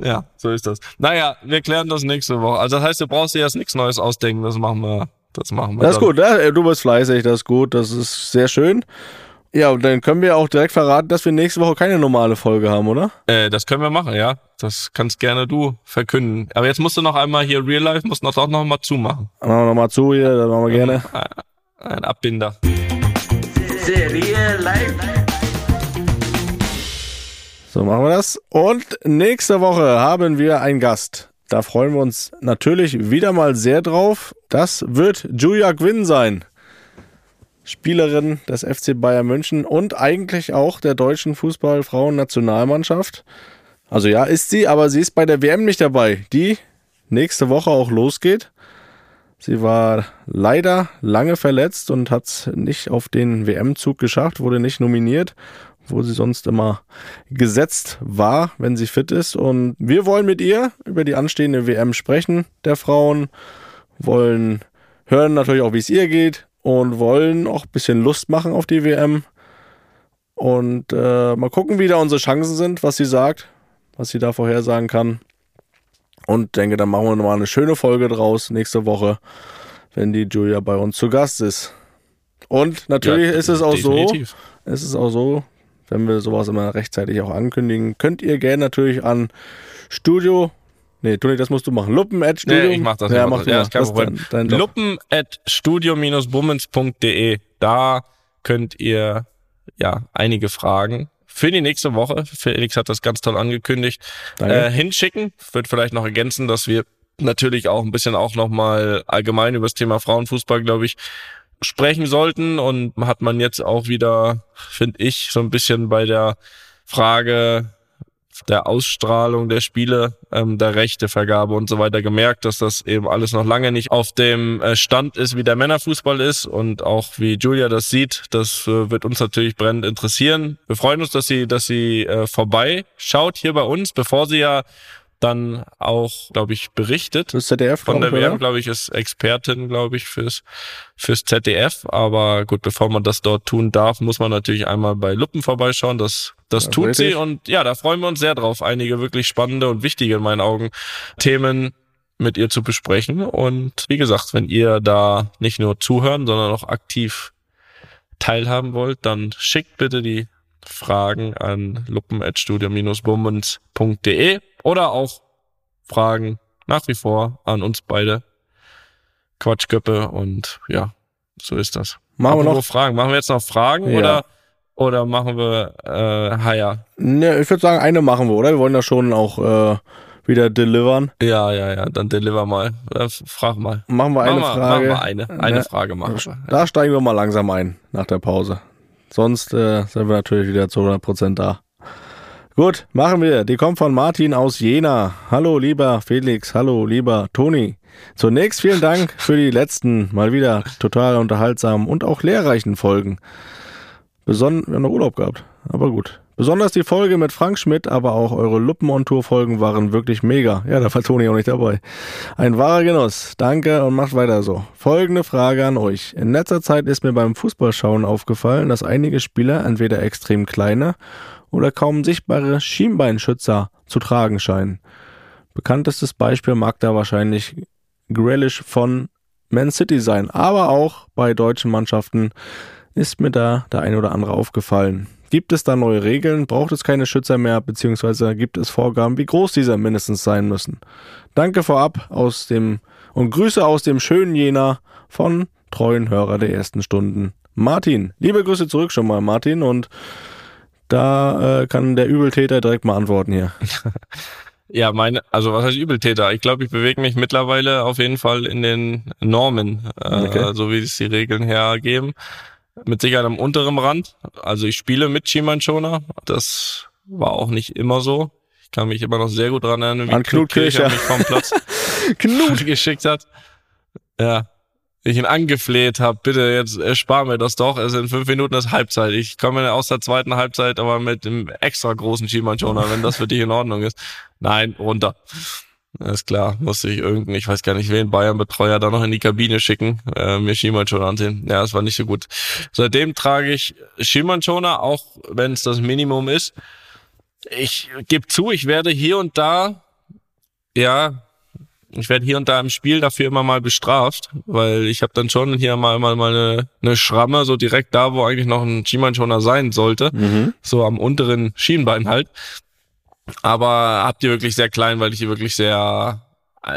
Ja, so ist das. Naja, wir klären das nächste Woche. Also das heißt, du brauchst dir jetzt nichts Neues ausdenken. Das machen wir. Das machen wir. Das ist dann. gut, ja, du bist fleißig, das ist gut, das ist sehr schön. Ja, und dann können wir auch direkt verraten, dass wir nächste Woche keine normale Folge haben, oder? Äh, das können wir machen, ja. Das kannst gerne du verkünden. Aber jetzt musst du noch einmal hier Real Life, musst du doch noch mal zumachen. Dann machen wir nochmal zu hier, dann machen wir gerne. Ein Abbinder. Serie live. So machen wir das. Und nächste Woche haben wir einen Gast. Da freuen wir uns natürlich wieder mal sehr drauf. Das wird Julia Gwynn sein. Spielerin des FC Bayern München und eigentlich auch der deutschen Fußballfrauen-Nationalmannschaft. Also ja, ist sie, aber sie ist bei der WM nicht dabei, die nächste Woche auch losgeht. Sie war leider lange verletzt und hat es nicht auf den WM-Zug geschafft, wurde nicht nominiert, wo sie sonst immer gesetzt war, wenn sie fit ist. Und wir wollen mit ihr über die anstehende WM sprechen, der Frauen, wollen hören natürlich auch, wie es ihr geht und wollen auch ein bisschen Lust machen auf die WM. Und äh, mal gucken, wie da unsere Chancen sind, was sie sagt, was sie da vorhersagen kann. Und denke, dann machen wir nochmal eine schöne Folge draus nächste Woche, wenn die Julia bei uns zu Gast ist. Und natürlich Ja, ist es auch definitiv. so, ist es auch so, wenn wir sowas immer rechtzeitig auch ankündigen, könnt ihr gerne natürlich an Studio, nee, Toni, das musst du machen, Luppen at Studio. Nee, ich mach das. Ja, mach das. ja, ist Das Problem. dein- dein. Luppen at studio-bummens.de. Da könnt ihr ja einige Fragen für die nächste Woche. Felix hat das ganz toll angekündigt. Danke. Äh, hinschicken. Wird vielleicht noch ergänzen, dass wir natürlich auch ein bisschen auch nochmal allgemein über das Thema Frauenfußball, glaube ich, sprechen sollten. Und hat man jetzt auch wieder, finde ich, so ein bisschen bei der Frage der Ausstrahlung der Spiele, ähm, der Rechtevergabe und so weiter gemerkt, dass das eben alles noch lange nicht auf dem äh, Stand ist, wie der Männerfußball ist und auch wie Julia das sieht. Das äh, wird uns natürlich brennend interessieren. Wir freuen uns, dass sie, dass sie äh, vorbei schaut hier bei uns, bevor sie ja dann auch, glaube ich, berichtet. Das ZDF, Von der WM, glaube ich, ist Expertin, glaube ich, fürs, fürs ZDF. Aber gut, bevor man das dort tun darf, muss man natürlich einmal bei Luppen vorbeischauen. Das, das tut richtig. sie. Und ja, da freuen wir uns sehr drauf, einige wirklich spannende und wichtige in meinen Augen Themen mit ihr zu besprechen. Und wie gesagt, wenn ihr da nicht nur zuhören, sondern auch aktiv teilhaben wollt, dann schickt bitte die Fragen an luppen.studio-bummens.de oder auch Fragen nach wie vor an uns beide Quatschköppe und ja, so ist das. Machen wir Apropos noch. Fragen. Machen wir jetzt noch Fragen Ja. oder oder machen wir äh, Haya? Ne, ich würde sagen, eine machen wir, oder? Wir wollen da schon auch äh, wieder delivern. Ja, ja, ja, dann deliver mal. Frag mal. Machen wir eine machen wir, Frage. Machen wir eine. Eine Ne, Frage machen wir. Da steigen wir mal langsam ein nach der Pause. Sonst äh, sind wir natürlich wieder zu 100% da. Gut, machen wir. Die kommt von Martin aus Jena. Hallo, lieber Felix. Hallo, lieber Toni. Zunächst vielen Dank für die letzten, mal wieder total unterhaltsamen und auch lehrreichen Folgen. Beson wir haben noch Urlaub gehabt, aber gut. Besonders die Folge mit Frank Schmidt, aber auch eure Luppen-on-Tour-Folgen waren wirklich mega. Ja, da war Toni auch nicht dabei. Ein wahrer Genuss. Danke und macht weiter so. Folgende Frage an euch. In letzter Zeit ist mir beim Fußballschauen aufgefallen, dass einige Spieler entweder extrem kleine oder kaum sichtbare Schienbeinschützer zu tragen scheinen. Bekanntestes Beispiel mag da wahrscheinlich Grealish von Man City sein, aber auch bei deutschen Mannschaften ist mir da der ein oder andere aufgefallen. Gibt es da neue Regeln? Braucht es keine Schützer mehr? Beziehungsweise gibt es Vorgaben, wie groß diese mindestens sein müssen? Danke vorab aus dem und Grüße aus dem schönen Jena von treuen Hörer der ersten Stunden. Martin, liebe Grüße zurück schon mal, Martin, und da äh, kann der Übeltäter direkt mal antworten hier. Ja, meine, also was heißt Übeltäter? Ich glaube, ich bewege mich mittlerweile auf jeden Fall in den Normen, äh, Okay. so wie es die Regeln hergeben. Mit Sicherheit am unteren Rand. Also ich spiele mit Schienbeinschoner. Das war auch nicht immer so. Ich kann mich immer noch sehr gut dran erinnern, wie An Knut Kircher. mich vom Platz Knut geschickt hat. Ja. Ich ihn angefleht habe, bitte jetzt äh, spar mir das doch. Es sind fünf Minuten ist Halbzeit. Ich komme aus der zweiten Halbzeit, aber mit dem extra großen Schienbeinschoner, wenn das für dich in Ordnung ist. Nein, runter. Ist klar, musste ich irgendeinen, ich weiß gar nicht wen, Bayern-Betreuer da noch in die Kabine schicken, äh, mir ansehen. Ja, das war nicht so gut. Seitdem trage ich Schienbeinschoner, auch wenn es das Minimum ist. Ich gebe zu, ich werde hier und da, ja, ich werde hier und da im Spiel dafür immer mal bestraft, weil ich habe dann schon hier mal, mal, mal eine, eine Schramme, so direkt da, wo eigentlich noch ein Schienbeinschoner sein sollte, so am unteren Schienbein halt. Aber hab die wirklich sehr klein, weil ich die wirklich sehr,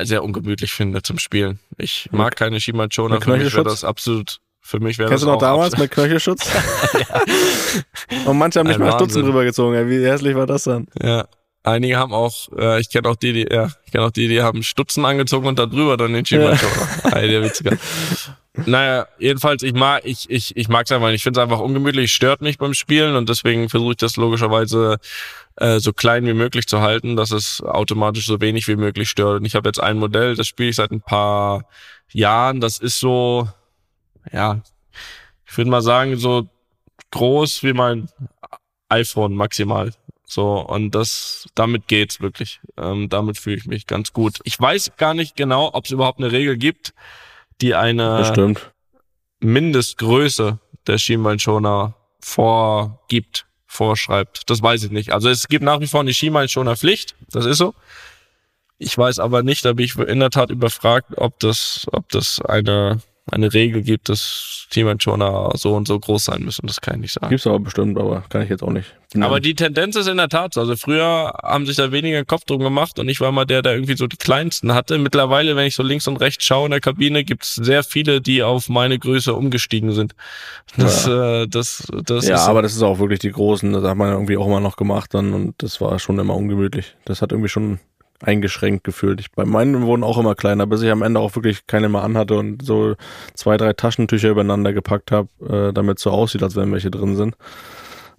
sehr ungemütlich finde zum Spielen. Ich mag keine Mit für mich wäre das absolut, für mich wäre Kennst das du noch damals mit Knöchelschutz? Und manche haben nicht Ein mal Stutzen Wahnsinn. drüber gezogen. ey. Wie hässlich war das dann? Ja. Einige haben auch, äh, ich kenne auch die, die, ja, ich kenne auch die, die haben Stutzen angezogen und da drüber dann den Schienbeinschoner. Ey, der Witziger. Naja, jedenfalls, ich mag, ich, ich, ich mag's einfach nicht. Ich finde es einfach ungemütlich, stört mich beim Spielen und deswegen versuche ich das logischerweise äh, so klein wie möglich zu halten, dass es automatisch so wenig wie möglich stört. Und ich habe jetzt ein Modell, das spiele ich seit ein paar Jahren. Das ist so, ja, ich würde mal sagen, so groß wie mein iPhone maximal. So, und das, damit geht's wirklich. Ähm, damit fühle ich mich ganz gut. Ich weiß gar nicht genau, ob es überhaupt eine Regel gibt, die eine Bestimmt. Mindestgröße der Schienbeinschoner vorgibt, vorschreibt. Das weiß ich nicht. Also es gibt nach wie vor eine Schienbeinschoner-Pflicht. Das ist so. Ich weiß aber nicht, da bin ich in der Tat überfragt, ob das, ob das eine, eine Regel gibt, dass Schienbeinschoner so und so groß sein müssen. Das kann ich nicht sagen. Gibt's aber bestimmt, aber kann ich jetzt auch nicht. Aber die Tendenz ist in der Tat so. Also früher haben sich da weniger Kopf drum gemacht und ich war mal der, der irgendwie so die kleinsten hatte. Mittlerweile, wenn ich so links und rechts schaue in der Kabine, gibt's sehr viele, die auf meine Größe umgestiegen sind. Das, äh, das, das ja, ist so. aber das ist auch wirklich die großen, das hat man irgendwie auch immer noch gemacht dann und das war schon immer ungemütlich. Das hat irgendwie schon eingeschränkt gefühlt. Ich, bei meinen wurden auch immer kleiner, bis ich am Ende auch wirklich keine mehr anhatte und so zwei, drei Taschentücher übereinander gepackt habe, äh, damit so aussieht, als wenn welche drin sind.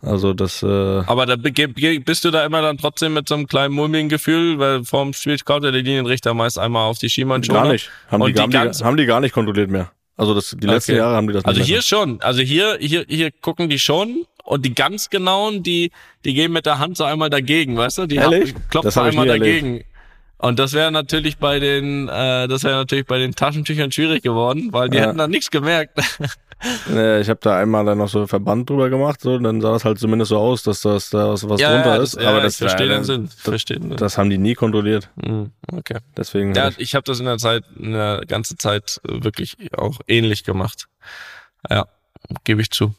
Also das, äh, aber da bist du da immer dann trotzdem mit so einem kleinen mulmigen Gefühl, weil vorm Spiel ja der Linienrichter meist einmal auf die Schienbeinschoner. gar nicht. Haben Und die, die haben, die, haben die gar nicht kontrolliert mehr. Also das, die letzten Okay. Jahre haben die das Also nicht hier mehr. schon. Also hier, hier, hier gucken die schon und die ganz genauen, die, die gehen mit der Hand so einmal dagegen, weißt du? Die Ehrlich? haben- klopfen ich einmal erlebt. dagegen. Und das wäre natürlich bei den, äh, das wäre natürlich bei den Taschentüchern schwierig geworden, weil die Ja. hätten dann nichts gemerkt. Nee, ich habe da einmal dann noch so Verband drüber gemacht, so, und dann sah das halt zumindest so aus, dass das da was, was drunter das, ist. Aber das, verstehe ja, den Sinn. Das, Verstehe das haben die nie kontrolliert. Hm, okay. Deswegen. Ja, ich, ich habe das in der Zeit, in der ganzen Zeit wirklich auch ähnlich gemacht. Ja, gebe ich zu.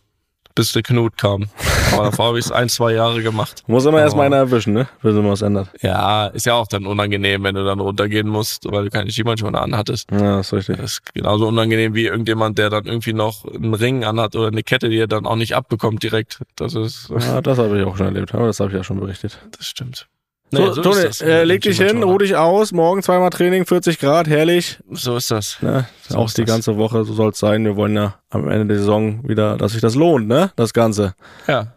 Bis der Knut kam. Aber davor habe ich es ein, zwei Jahre gemacht. muss immer erst mal einer erwischen, ne? Bis immer was ändert. Ja, ist ja auch dann unangenehm, wenn du dann runtergehen musst, weil du keine Schienbeinschoner anhattest. Ja, ist richtig. Das ist genauso unangenehm wie irgendjemand, der dann irgendwie noch einen Ring anhat oder eine Kette, die er dann auch nicht abbekommt direkt. Das ist, Ja, das habe ich auch schon erlebt, aber das habe ich ja schon berichtet. das stimmt. So, Nee, so Toni, äh, leg dich hin, ruh dich aus, morgen zweimal Training, 40 Grad, herrlich. So ist das. Ne? So auch die das. ganze Woche, so soll es sein. Wir wollen ja am Ende der Saison wieder, dass sich das lohnt, ne? Das Ganze. Ja.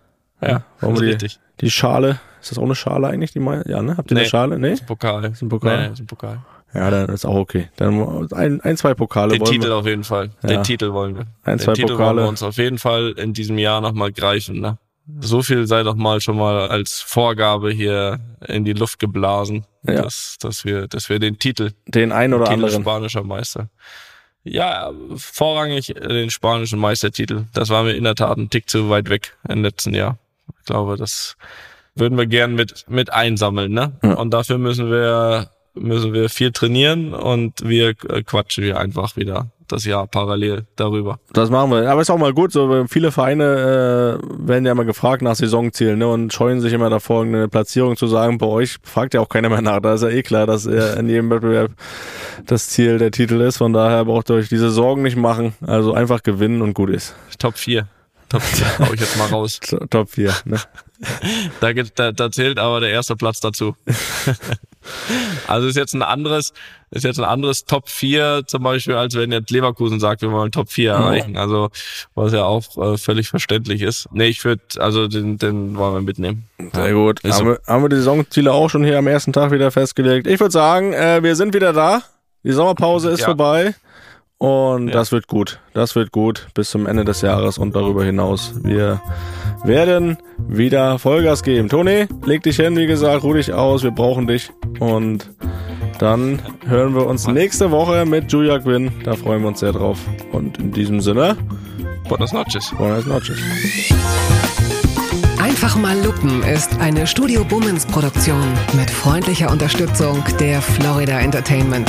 Ja, ist die- richtig. Die Schale, ist das auch eine Schale eigentlich? Die mein, ja, ne? Habt ihr eine Nee. Schale? Nee? Das ist ein Pokal. Das ist ein Pokal. Nee, das ist ein Pokal. Ja, dann ist auch okay. Dann ein, ein zwei Pokale Den wollen Titel wir. auf jeden Fall. Ja. Den Titel wollen wir. Ein, Den zwei Titel wollen Pokale. wir uns auf jeden Fall in diesem Jahr nochmal greifen. Ne? So viel sei doch mal schon mal als Vorgabe hier in die Luft geblasen, Ja. dass, dass, wir, dass wir den Titel, Den einen oder Titel anderen. spanischer Meister. Ja, vorrangig den spanischen Meistertitel. Das war mir in der Tat ein Tick zu weit weg im letzten Jahr. Ich glaube, das würden wir gern mit, mit einsammeln, ne? Ja. Und dafür müssen wir, müssen wir viel trainieren und wir äh, quatschen hier einfach wieder das Jahr parallel darüber. Das machen wir. Aber ist auch mal gut, so viele Vereine äh, werden ja mal gefragt nach Saisonzielen ne, und scheuen sich immer davor, eine Platzierung zu sagen. Bei euch fragt ja auch keiner mehr nach. Da ist ja eh klar, dass äh, in jedem Wettbewerb das Ziel der Titel ist. Von daher braucht ihr euch diese Sorgen nicht machen. Also einfach gewinnen und gut ist. Top 4. Top 4 hau ich jetzt mal raus. Top 4. Ne? Da, da, da zählt aber der erste Platz dazu. also ist jetzt ein anderes, ist jetzt ein anderes Top 4 zum Beispiel, als wenn jetzt Leverkusen sagt, wir wollen Top 4 erreichen. Also was ja auch äh, völlig verständlich ist. Nee, ich würde, also den, den wollen wir mitnehmen. Sehr gut. Ist Haben, so. wir, haben wir die Saisonziele auch schon hier am ersten Tag wieder festgelegt. Ich würde sagen, äh, wir sind wieder da. Die Sommerpause ist Ja. vorbei. Und Ja. das wird gut. Das wird gut bis zum Ende des Jahres und darüber hinaus. Wir werden wieder Vollgas geben. Toni, leg dich hin, wie gesagt, ruh dich aus. Wir brauchen dich. Und dann hören wir uns nächste Woche mit Julia Quinn. Da freuen wir uns sehr drauf. Und in diesem Sinne, Buenas noches. buenas noches. Einfach mal Lupen ist eine Studio Bummens Produktion mit freundlicher Unterstützung der Florida Entertainment.